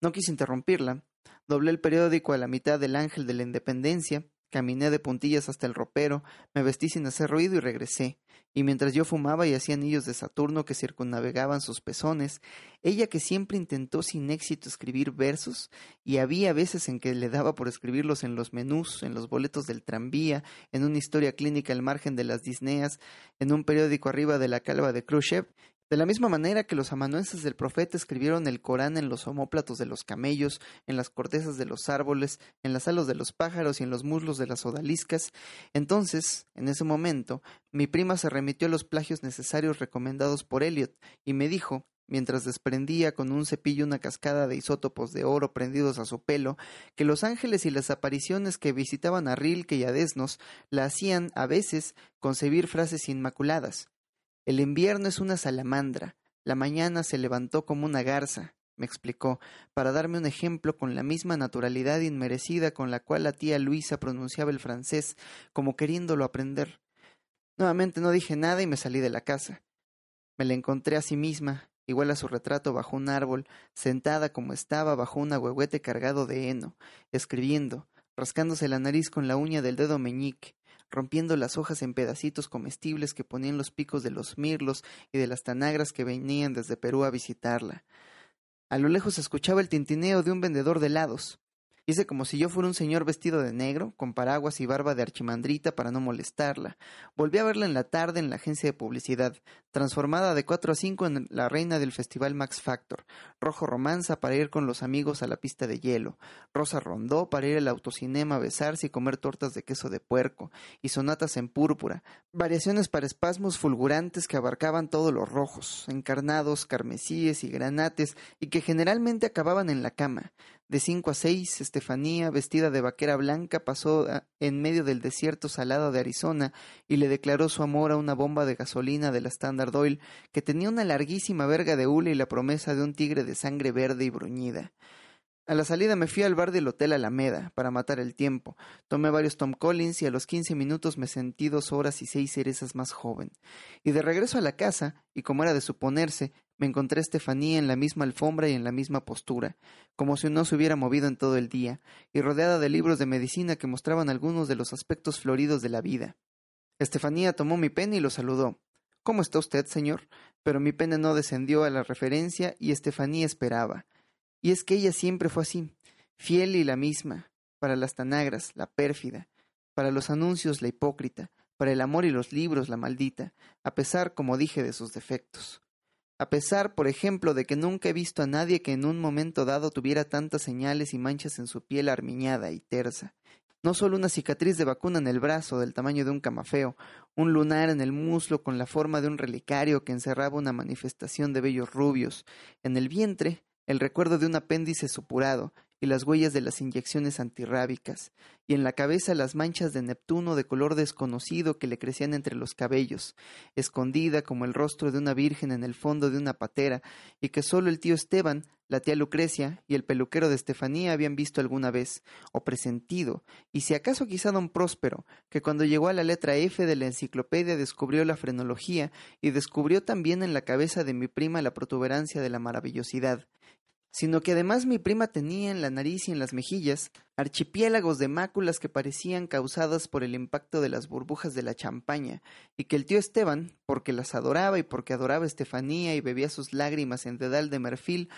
No quise interrumpirla, doblé el periódico a la mitad del ángel de la independencia, Caminé de puntillas hasta el ropero, me vestí sin hacer ruido y regresé. Y mientras yo fumaba y hacía anillos de Saturno que circunnavegaban sus pezones, ella que siempre intentó sin éxito escribir versos, y había veces en que le daba por escribirlos en los menús, en los boletos del tranvía, en una historia clínica al margen de las disneas, en un periódico arriba de la calva de Khrushchev, de la misma manera que los amanuenses del profeta escribieron el Corán en los homóplatos de los camellos, en las cortezas de los árboles, en las alas de los pájaros y en los muslos de las odaliscas, entonces, en ese momento, mi prima se remitió a los plagios necesarios recomendados por Eliot y me dijo, mientras desprendía con un cepillo una cascada de isótopos de oro prendidos a su pelo, que los ángeles y las apariciones que visitaban a Rilke y a Desnos la hacían, a veces, concebir frases inmaculadas, el invierno es una salamandra. La mañana se levantó como una garza, me explicó, para darme un ejemplo con la misma naturalidad inmerecida con la cual la tía Luisa pronunciaba el francés, como queriéndolo aprender. Nuevamente no dije nada y me salí de la casa. Me la encontré a sí misma, igual a su retrato bajo un árbol, sentada como estaba bajo un agüehuete cargado de heno, escribiendo, rascándose la nariz con la uña del dedo meñique, rompiendo las hojas en pedacitos comestibles que ponían los picos de los mirlos y de las tanagras que venían desde Perú a visitarla. A lo lejos se escuchaba el tintineo de un vendedor de helados. Hice como si yo fuera un señor vestido de negro, con paraguas y barba de archimandrita para no molestarla. Volví a verla en la tarde en la agencia de publicidad, transformada de cuatro a cinco en la reina del festival Max Factor, rojo romanza para ir con los amigos a la pista de hielo, rosa rondó para ir al autocinema a besarse y comer tortas de queso de puerco, y sonatas en púrpura, variaciones para espasmos fulgurantes que abarcaban todos los rojos, encarnados, carmesíes y granates, y que generalmente acababan en la cama, de cinco a seis, Estefanía, vestida de vaquera blanca, pasó ah, en medio del desierto salado de Arizona y le declaró su amor a una bomba de gasolina de la Standard Oil que tenía una larguísima verga de hule y la promesa de un tigre de sangre verde y bruñida. A la salida me fui al bar del Hotel Alameda para matar el tiempo. Tomé varios Tom Collins y a los quince minutos me sentí dos horas y seis cerezas más joven. Y de regreso a la casa, y como era de suponerse, me encontré a Estefanía en la misma alfombra y en la misma postura, como si no se hubiera movido en todo el día, y rodeada de libros de medicina que mostraban algunos de los aspectos floridos de la vida. Estefanía tomó mi pene y lo saludó. ¿Cómo está usted, señor? Pero mi pene no descendió a la referencia y Estefanía esperaba. Y es que ella siempre fue así, fiel y la misma, para las tanagras, la pérfida, para los anuncios, la hipócrita, para el amor y los libros, la maldita, a pesar, como dije, de sus defectos. A pesar, por ejemplo, de que nunca he visto a nadie que en un momento dado tuviera tantas señales y manchas en su piel armiñada y tersa. No solo una cicatriz de vacuna en el brazo del tamaño de un camafeo, un lunar en el muslo con la forma de un relicario que encerraba una manifestación de vellos rubios, en el vientre el recuerdo de un apéndice supurado y las huellas de las inyecciones antirrábicas, y en la cabeza las manchas de Neptuno de color desconocido que le crecían entre los cabellos, escondida como el rostro de una virgen en el fondo de una patera, y que solo el tío Esteban, la tía Lucrecia y el peluquero de Estefanía habían visto alguna vez, o presentido, y si acaso quizá don Próspero, que cuando llegó a la letra F de la enciclopedia descubrió la frenología y descubrió también en la cabeza de mi prima la protuberancia de la maravillosidad, sino que además mi prima tenía en la nariz y en las mejillas archipiélagos de máculas que parecían causadas por el impacto de las burbujas de la champaña, y que el tío Esteban, porque las adoraba y porque adoraba a Estefanía y bebía sus lágrimas en dedal de marfil,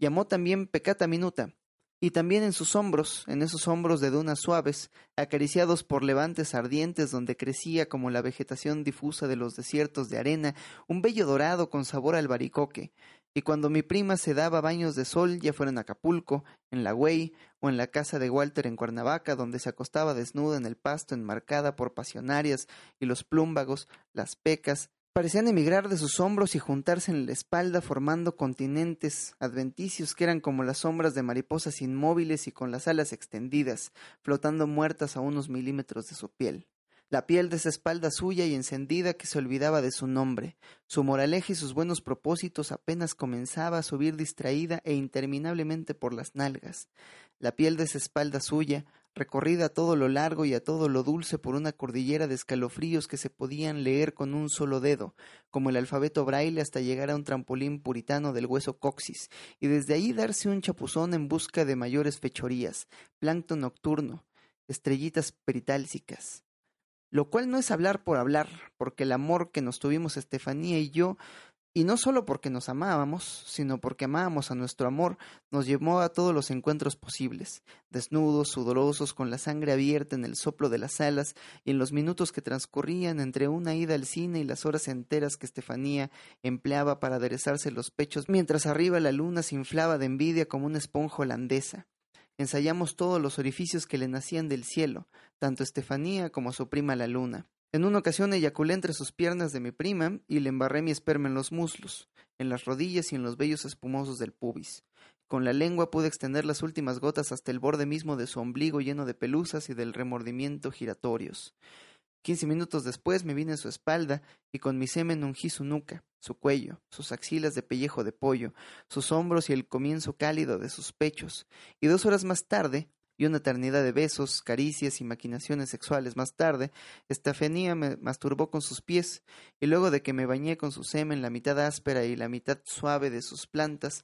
llamó también pecata minuta, y también en sus hombros, en esos hombros de dunas suaves, acariciados por levantes ardientes donde crecía como la vegetación difusa de los desiertos de arena, un bello dorado con sabor al baricoque, y cuando mi prima se daba baños de sol, ya fuera en Acapulco, en la Güey o en la casa de Walter en Cuernavaca, donde se acostaba desnuda en el pasto enmarcada por pasionarias y los plúmbagos, las pecas, parecían emigrar de sus hombros y juntarse en la espalda formando continentes adventicios que eran como las sombras de mariposas inmóviles y con las alas extendidas, flotando muertas a unos milímetros de su piel la piel de esa espalda suya y encendida que se olvidaba de su nombre. Su moraleja y sus buenos propósitos apenas comenzaba a subir distraída e interminablemente por las nalgas. La piel de esa espalda suya, recorrida a todo lo largo y a todo lo dulce por una cordillera de escalofríos que se podían leer con un solo dedo, como el alfabeto braille hasta llegar a un trampolín puritano del hueso coxis, y desde ahí darse un chapuzón en busca de mayores fechorías, plancton nocturno, estrellitas peritálsicas lo cual no es hablar por hablar, porque el amor que nos tuvimos Estefanía y yo, y no solo porque nos amábamos, sino porque amábamos a nuestro amor, nos llevó a todos los encuentros posibles, desnudos, sudorosos, con la sangre abierta en el soplo de las alas, y en los minutos que transcurrían entre una ida al cine y las horas enteras que Estefanía empleaba para aderezarse los pechos, mientras arriba la luna se inflaba de envidia como una esponja holandesa. Ensayamos todos los orificios que le nacían del cielo, tanto Estefanía como su prima la luna. En una ocasión eyaculé entre sus piernas de mi prima y le embarré mi esperma en los muslos, en las rodillas y en los vellos espumosos del pubis. Con la lengua pude extender las últimas gotas hasta el borde mismo de su ombligo lleno de pelusas y del remordimiento giratorios. Quince minutos después me vine a su espalda y con mi semen ungí su nuca, su cuello, sus axilas de pellejo de pollo, sus hombros y el comienzo cálido de sus pechos, y dos horas más tarde, y una eternidad de besos, caricias y maquinaciones sexuales más tarde, Estefania me masturbó con sus pies, y luego de que me bañé con su semen la mitad áspera y la mitad suave de sus plantas,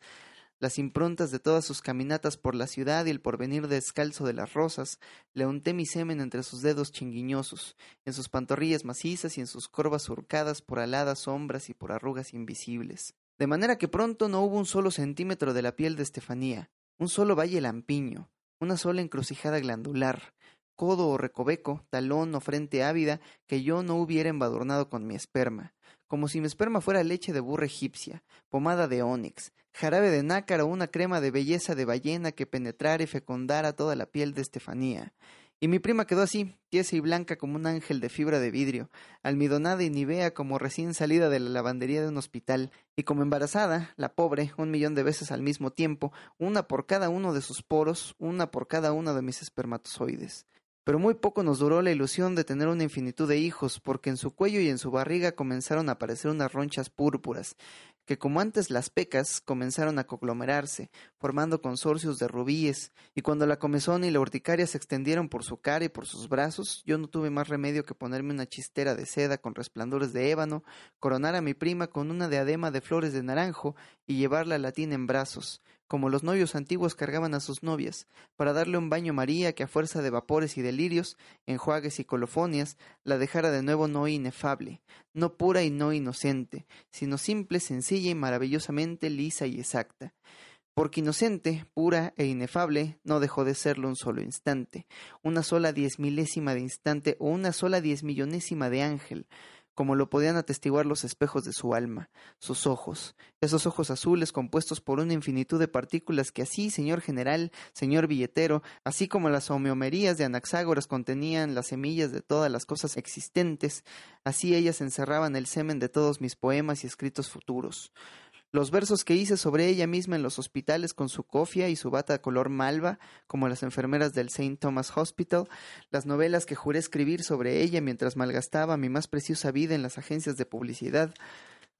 las improntas de todas sus caminatas por la ciudad y el porvenir descalzo de las rosas, le unté mi semen entre sus dedos chinguiñosos, en sus pantorrillas macizas y en sus corvas surcadas por aladas sombras y por arrugas invisibles. De manera que pronto no hubo un solo centímetro de la piel de Estefanía, un solo valle lampiño, una sola encrucijada glandular, codo o recoveco, talón o frente ávida que yo no hubiera embadurnado con mi esperma como si mi esperma fuera leche de burra egipcia, pomada de ónix, jarabe de nácar o una crema de belleza de ballena que penetrara y fecundara toda la piel de Estefanía. Y mi prima quedó así, tiesa y blanca como un ángel de fibra de vidrio, almidonada y nivea como recién salida de la lavandería de un hospital, y como embarazada, la pobre, un millón de veces al mismo tiempo, una por cada uno de sus poros, una por cada uno de mis espermatozoides. Pero muy poco nos duró la ilusión de tener una infinitud de hijos, porque en su cuello y en su barriga comenzaron a aparecer unas ronchas púrpuras, que como antes las pecas comenzaron a conglomerarse, formando consorcios de rubíes, y cuando la comezón y la urticaria se extendieron por su cara y por sus brazos, yo no tuve más remedio que ponerme una chistera de seda con resplandores de ébano, coronar a mi prima con una diadema de flores de naranjo y llevarla a latín en brazos, como los novios antiguos cargaban a sus novias, para darle un baño María que a fuerza de vapores y delirios, enjuagues y colofonias, la dejara de nuevo no inefable, no pura y no inocente, sino simple, sencilla y maravillosamente lisa y exacta. Porque inocente, pura e inefable, no dejó de serlo un solo instante, una sola diez milésima de instante o una sola diez millonésima de ángel, como lo podían atestiguar los espejos de su alma, sus ojos, esos ojos azules compuestos por una infinitud de partículas que así, señor general, señor billetero, así como las homeomerías de Anaxágoras contenían las semillas de todas las cosas existentes, así ellas encerraban el semen de todos mis poemas y escritos futuros. Los versos que hice sobre ella misma en los hospitales con su cofia y su bata color malva, como las enfermeras del St. Thomas Hospital, las novelas que juré escribir sobre ella mientras malgastaba mi más preciosa vida en las agencias de publicidad,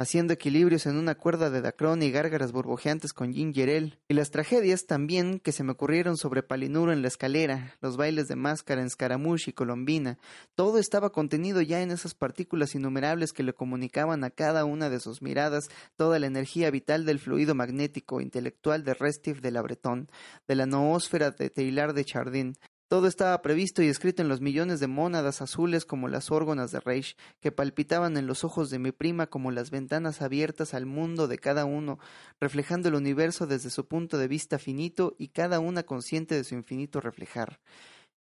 haciendo equilibrios en una cuerda de dacrón y gárgaras burbujeantes con ginger ale, y las tragedias también que se me ocurrieron sobre Palinuro en la escalera, los bailes de máscara en Scaramouche y Colombina, todo estaba contenido ya en esas partículas innumerables que le comunicaban a cada una de sus miradas toda la energía vital del fluido magnético intelectual de Restif de la Bretón, de la noósfera de Taylor de Chardin, todo estaba previsto y escrito en los millones de mónadas azules como las órgonas de Reich, que palpitaban en los ojos de mi prima como las ventanas abiertas al mundo de cada uno, reflejando el universo desde su punto de vista finito y cada una consciente de su infinito reflejar.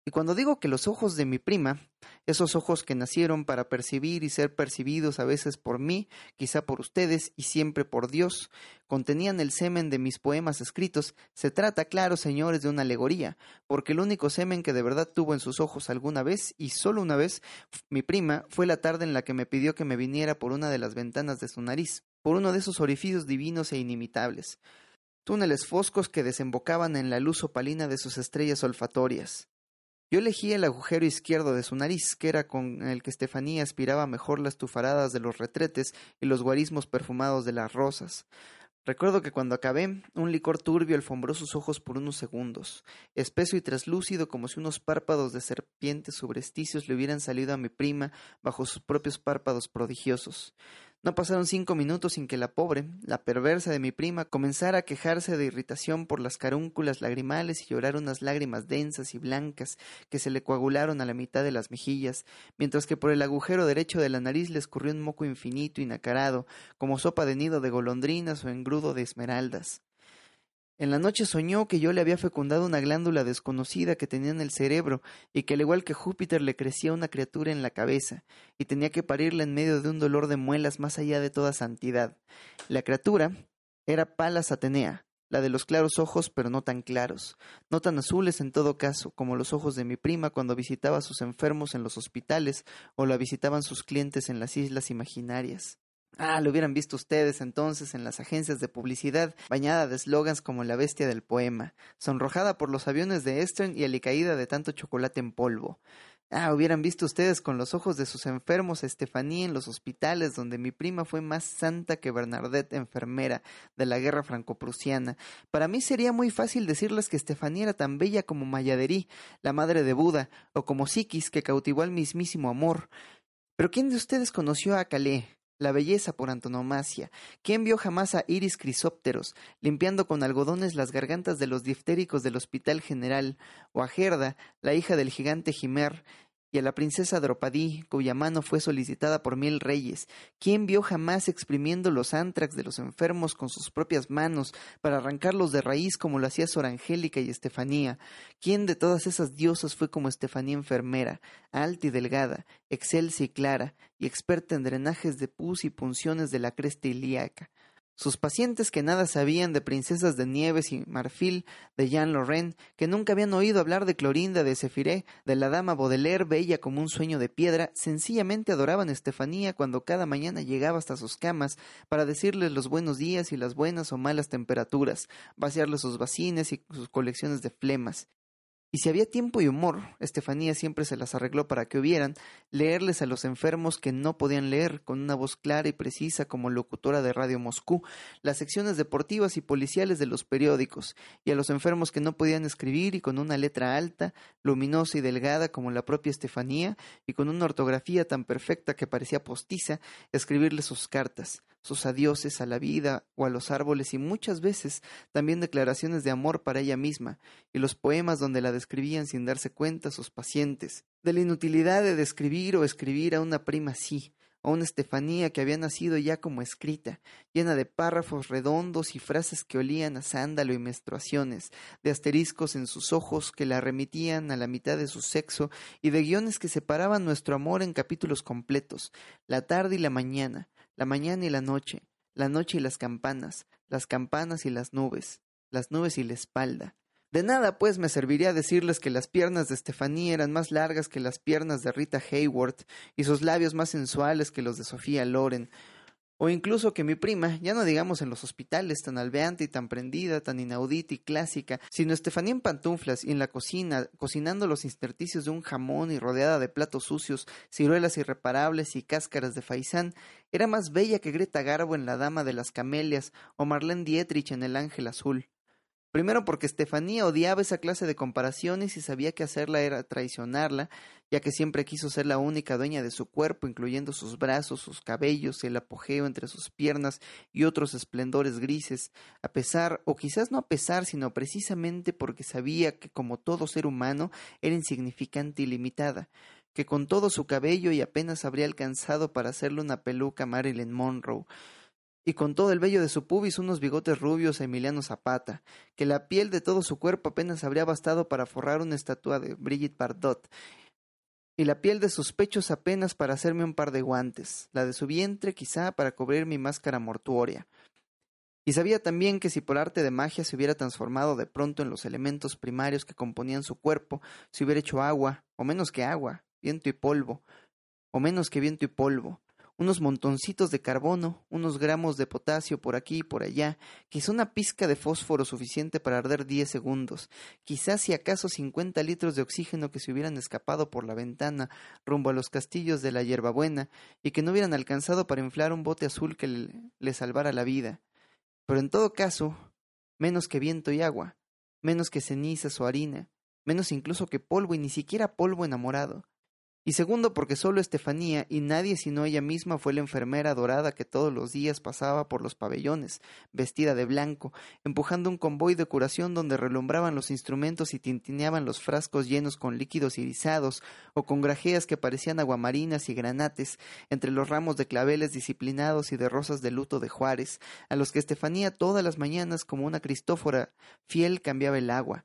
Y cuando digo que los ojos de mi prima, esos ojos que nacieron para percibir y ser percibidos a veces por mí, quizá por ustedes y siempre por Dios, contenían el semen de mis poemas escritos, se trata, claro, señores, de una alegoría, porque el único semen que de verdad tuvo en sus ojos alguna vez, y solo una vez, mi prima, fue la tarde en la que me pidió que me viniera por una de las ventanas de su nariz, por uno de esos orificios divinos e inimitables, túneles foscos que desembocaban en la luz opalina de sus estrellas olfatorias. Yo elegí el agujero izquierdo de su nariz, que era con el que Estefanía aspiraba mejor las tufaradas de los retretes y los guarismos perfumados de las rosas. Recuerdo que cuando acabé, un licor turbio alfombró sus ojos por unos segundos, espeso y traslúcido como si unos párpados de serpientes subresticios le hubieran salido a mi prima bajo sus propios párpados prodigiosos. No pasaron cinco minutos sin que la pobre, la perversa de mi prima, comenzara a quejarse de irritación por las carúnculas lagrimales y llorar unas lágrimas densas y blancas que se le coagularon a la mitad de las mejillas, mientras que por el agujero derecho de la nariz le escurrió un moco infinito y nacarado, como sopa de nido de golondrinas o engrudo de esmeraldas. En la noche soñó que yo le había fecundado una glándula desconocida que tenía en el cerebro y que al igual que Júpiter le crecía una criatura en la cabeza y tenía que parirla en medio de un dolor de muelas más allá de toda santidad. La criatura era Palas Atenea, la de los claros ojos pero no tan claros, no tan azules en todo caso como los ojos de mi prima cuando visitaba a sus enfermos en los hospitales o la visitaban sus clientes en las islas imaginarias. Ah, lo hubieran visto ustedes entonces en las agencias de publicidad, bañada de eslogans como la bestia del poema, sonrojada por los aviones de Eastern y alicaída de tanto chocolate en polvo. Ah, hubieran visto ustedes con los ojos de sus enfermos a Estefanía en los hospitales donde mi prima fue más santa que Bernadette enfermera de la guerra franco-prusiana. Para mí sería muy fácil decirles que Estefanía era tan bella como Mayaderí, la madre de Buda, o como Sikis que cautivó al mismísimo amor. Pero ¿quién de ustedes conoció a Calais? La belleza por antonomasia. ¿Quién vio jamás a Iris Crisópteros limpiando con algodones las gargantas de los diftéricos del Hospital General, o a Gerda, la hija del gigante Jimer, y a la princesa Dropadí, cuya mano fue solicitada por mil reyes. ¿Quién vio jamás exprimiendo los ántrax de los enfermos con sus propias manos para arrancarlos de raíz como lo hacía Sor Angélica y Estefanía? ¿Quién de todas esas diosas fue como Estefanía enfermera, alta y delgada, excelsa y clara, y experta en drenajes de pus y punciones de la cresta ilíaca? Sus pacientes que nada sabían de princesas de nieves y marfil, de Jean Lorrain, que nunca habían oído hablar de Clorinda de Sefiré, de la dama Baudelaire, bella como un sueño de piedra, sencillamente adoraban a Estefanía cuando cada mañana llegaba hasta sus camas para decirles los buenos días y las buenas o malas temperaturas, vaciarles sus vacines y sus colecciones de flemas. Y si había tiempo y humor, Estefanía siempre se las arregló para que hubieran, leerles a los enfermos que no podían leer, con una voz clara y precisa como locutora de Radio Moscú, las secciones deportivas y policiales de los periódicos, y a los enfermos que no podían escribir y con una letra alta, luminosa y delgada como la propia Estefanía, y con una ortografía tan perfecta que parecía postiza, escribirles sus cartas, sus adioses a la vida o a los árboles y muchas veces también declaraciones de amor para ella misma, y los poemas donde la describían sin darse cuenta sus pacientes, de la inutilidad de describir o escribir a una prima así, a una Estefanía que había nacido ya como escrita, llena de párrafos redondos y frases que olían a sándalo y menstruaciones, de asteriscos en sus ojos que la remitían a la mitad de su sexo y de guiones que separaban nuestro amor en capítulos completos, la tarde y la mañana, la mañana y la noche, la noche y las campanas, las campanas y las nubes, las nubes y la espalda, de nada, pues, me serviría decirles que las piernas de Estefanía eran más largas que las piernas de Rita Hayworth y sus labios más sensuales que los de Sofía Loren, o incluso que mi prima, ya no digamos en los hospitales, tan albeante y tan prendida, tan inaudita y clásica, sino Estefanía en pantuflas y en la cocina, cocinando los intersticios de un jamón y rodeada de platos sucios, ciruelas irreparables y cáscaras de faisán, era más bella que Greta Garbo en La Dama de las Camelias o Marlene Dietrich en El Ángel Azul. Primero porque Estefanía odiaba esa clase de comparaciones y sabía que hacerla era traicionarla, ya que siempre quiso ser la única dueña de su cuerpo, incluyendo sus brazos, sus cabellos, el apogeo entre sus piernas y otros esplendores grises, a pesar, o quizás no a pesar, sino precisamente porque sabía que como todo ser humano era insignificante y limitada, que con todo su cabello y apenas habría alcanzado para hacerle una peluca a Marilyn Monroe, y con todo el vello de su pubis unos bigotes rubios a Emiliano Zapata, que la piel de todo su cuerpo apenas habría bastado para forrar una estatua de Brigitte Bardot, y la piel de sus pechos apenas para hacerme un par de guantes, la de su vientre quizá para cubrir mi máscara mortuoria. Y sabía también que si por arte de magia se hubiera transformado de pronto en los elementos primarios que componían su cuerpo, se hubiera hecho agua, o menos que agua, viento y polvo, o menos que viento y polvo, unos montoncitos de carbono, unos gramos de potasio por aquí y por allá, quizá una pizca de fósforo suficiente para arder diez segundos, quizás si acaso cincuenta litros de oxígeno que se hubieran escapado por la ventana rumbo a los castillos de la hierbabuena y que no hubieran alcanzado para inflar un bote azul que le, le salvara la vida. Pero en todo caso, menos que viento y agua, menos que cenizas o harina, menos incluso que polvo y ni siquiera polvo enamorado y segundo porque solo Estefanía y nadie sino ella misma fue la enfermera dorada que todos los días pasaba por los pabellones, vestida de blanco, empujando un convoy de curación donde relumbraban los instrumentos y tintineaban los frascos llenos con líquidos irisados o con grajeas que parecían aguamarinas y granates entre los ramos de claveles disciplinados y de rosas de luto de Juárez, a los que Estefanía todas las mañanas como una cristófora fiel cambiaba el agua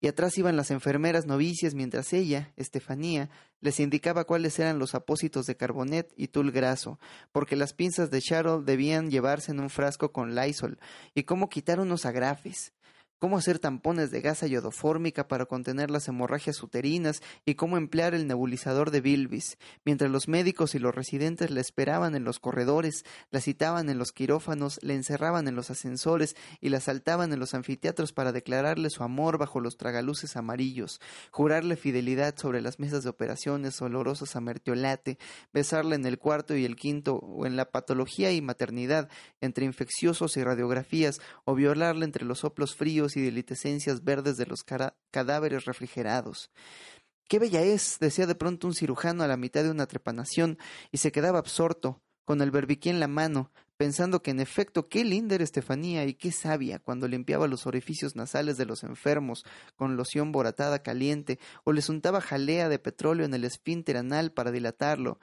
y atrás iban las enfermeras novicias mientras ella, Estefanía, les indicaba cuáles eran los apósitos de carbonet y tul graso, porque las pinzas de Charol debían llevarse en un frasco con Lysol, y cómo quitar unos agrafes cómo hacer tampones de gasa yodofórmica para contener las hemorragias uterinas y cómo emplear el nebulizador de Bilvis, mientras los médicos y los residentes la esperaban en los corredores, la citaban en los quirófanos, la encerraban en los ascensores y la saltaban en los anfiteatros para declararle su amor bajo los tragaluces amarillos, jurarle fidelidad sobre las mesas de operaciones olorosas a mertiolate, besarla en el cuarto y el quinto o en la patología y maternidad entre infecciosos y radiografías o violarla entre los soplos fríos y delitescencias verdes de los cadáveres refrigerados. Qué bella es, decía de pronto un cirujano a la mitad de una trepanación, y se quedaba absorto, con el berbiquí en la mano, pensando que en efecto qué linda era Estefanía y qué sabia cuando limpiaba los orificios nasales de los enfermos con loción boratada caliente o les untaba jalea de petróleo en el esfínter anal para dilatarlo,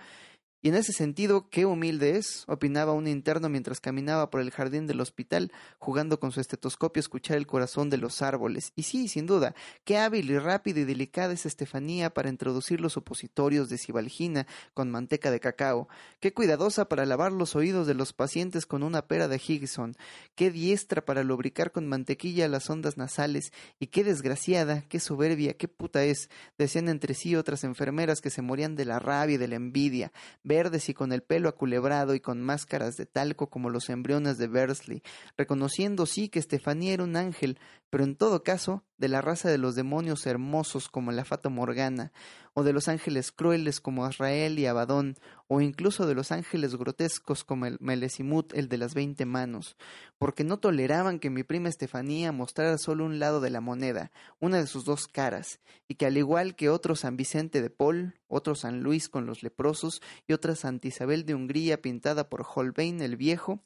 y en ese sentido, qué humilde es, opinaba un interno mientras caminaba por el jardín del hospital, jugando con su estetoscopio a escuchar el corazón de los árboles. Y sí, sin duda, qué hábil y rápida y delicada es Estefanía para introducir los opositorios de cibalgina con manteca de cacao, qué cuidadosa para lavar los oídos de los pacientes con una pera de Higson, qué diestra para lubricar con mantequilla las ondas nasales, y qué desgraciada, qué soberbia, qué puta es, decían entre sí otras enfermeras que se morían de la rabia y de la envidia verdes y con el pelo aculebrado y con máscaras de talco como los embriones de Bersley, reconociendo sí que Estefanía era un ángel, pero en todo caso de la raza de los demonios hermosos como la Fata Morgana, o de los ángeles crueles como Azrael y Abadón, o incluso de los ángeles grotescos como el Melesimut, el de las veinte manos, porque no toleraban que mi prima Estefanía mostrara solo un lado de la moneda, una de sus dos caras, y que al igual que otro San Vicente de Paul, otro San Luis con los leprosos y otra Santa Isabel de Hungría pintada por Holbein el Viejo,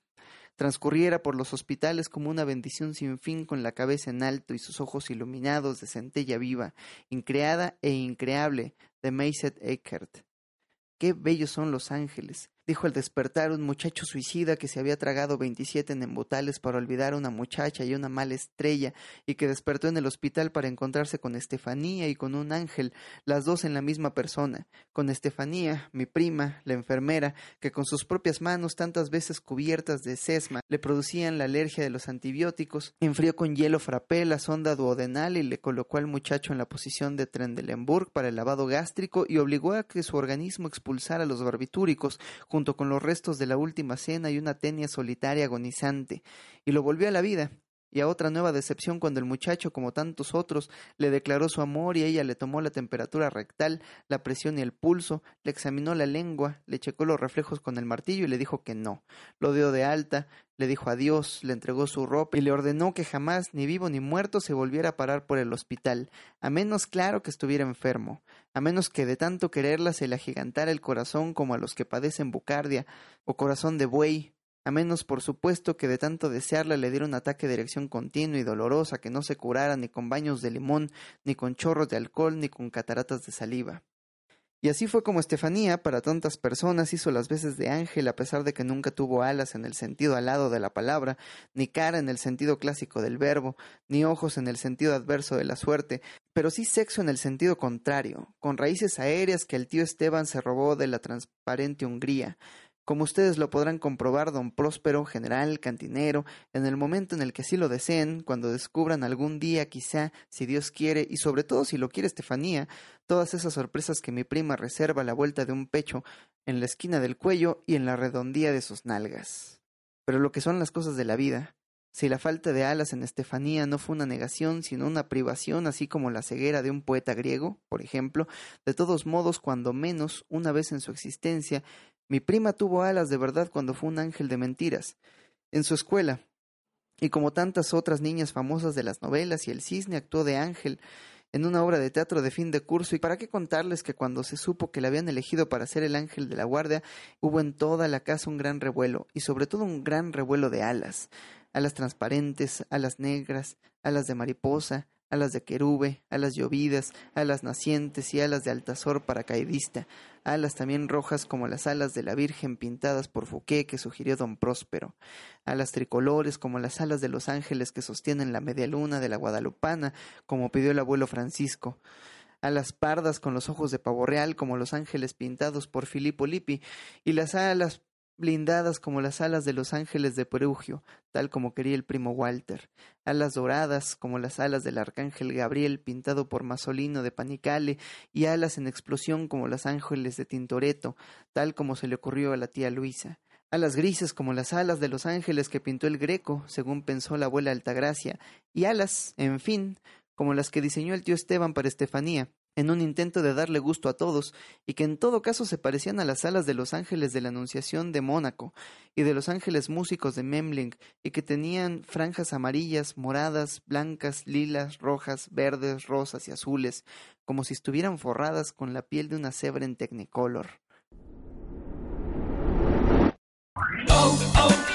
transcurriera por los hospitales como una bendición sin fin con la cabeza en alto y sus ojos iluminados de centella viva, increada e increable de Mayset Eckert. Qué bellos son los ángeles, dijo al despertar un muchacho suicida que se había tragado 27 embotales para olvidar a una muchacha y una mala estrella y que despertó en el hospital para encontrarse con Estefanía y con un ángel, las dos en la misma persona, con Estefanía, mi prima, la enfermera, que con sus propias manos tantas veces cubiertas de sesma le producían la alergia de los antibióticos, enfrió con hielo frappé la sonda duodenal y le colocó al muchacho en la posición de Trendelenburg para el lavado gástrico y obligó a que su organismo expulsara los barbitúricos junto con los restos de la última cena y una tenia solitaria agonizante, y lo volvió a la vida, y a otra nueva decepción cuando el muchacho, como tantos otros, le declaró su amor y ella le tomó la temperatura rectal, la presión y el pulso, le examinó la lengua, le checó los reflejos con el martillo y le dijo que no. Lo dio de alta, le dijo adiós, le entregó su ropa y le ordenó que jamás, ni vivo ni muerto, se volviera a parar por el hospital, a menos claro que estuviera enfermo, a menos que de tanto quererla se le agigantara el corazón como a los que padecen bucardia o corazón de buey, a menos por supuesto que de tanto desearla le diera un ataque de erección continua y dolorosa que no se curara ni con baños de limón, ni con chorros de alcohol, ni con cataratas de saliva. Y así fue como Estefanía, para tantas personas, hizo las veces de ángel a pesar de que nunca tuvo alas en el sentido alado de la palabra, ni cara en el sentido clásico del verbo, ni ojos en el sentido adverso de la suerte, pero sí sexo en el sentido contrario, con raíces aéreas que el tío Esteban se robó de la transparente Hungría, como ustedes lo podrán comprobar, don Próspero, general, cantinero, en el momento en el que así lo deseen, cuando descubran algún día, quizá, si Dios quiere, y sobre todo si lo quiere Estefanía, todas esas sorpresas que mi prima reserva a la vuelta de un pecho, en la esquina del cuello y en la redondía de sus nalgas. Pero lo que son las cosas de la vida, si la falta de alas en Estefanía no fue una negación, sino una privación, así como la ceguera de un poeta griego, por ejemplo, de todos modos, cuando menos, una vez en su existencia, mi prima tuvo alas de verdad cuando fue un ángel de mentiras. En su escuela, y como tantas otras niñas famosas de las novelas y el cisne actuó de ángel en una obra de teatro de fin de curso y para qué contarles que cuando se supo que la habían elegido para ser el ángel de la guardia hubo en toda la casa un gran revuelo y sobre todo un gran revuelo de alas, alas transparentes, alas negras, alas de mariposa, alas de querube, alas llovidas, alas nacientes y alas de altazor paracaidista, alas también rojas como las alas de la Virgen pintadas por Fouquet que sugirió don Próspero, alas tricolores como las alas de los ángeles que sostienen la media luna de la Guadalupana, como pidió el abuelo Francisco, alas pardas con los ojos de pavo real como los ángeles pintados por Filippo Lippi, y las alas blindadas como las alas de los ángeles de Perugio, tal como quería el primo Walter, alas doradas como las alas del arcángel Gabriel pintado por Masolino de Panicale, y alas en explosión como las ángeles de Tintoretto, tal como se le ocurrió a la tía Luisa, alas grises como las alas de los ángeles que pintó el Greco, según pensó la abuela Altagracia, y alas, en fin, como las que diseñó el tío Esteban para Estefanía, en un intento de darle gusto a todos, y que en todo caso se parecían a las alas de los ángeles de la Anunciación de Mónaco y de los ángeles músicos de Memling, y que tenían franjas amarillas, moradas, blancas, lilas, rojas, verdes, rosas y azules, como si estuvieran forradas con la piel de una cebra en Technicolor. Oh, oh, oh,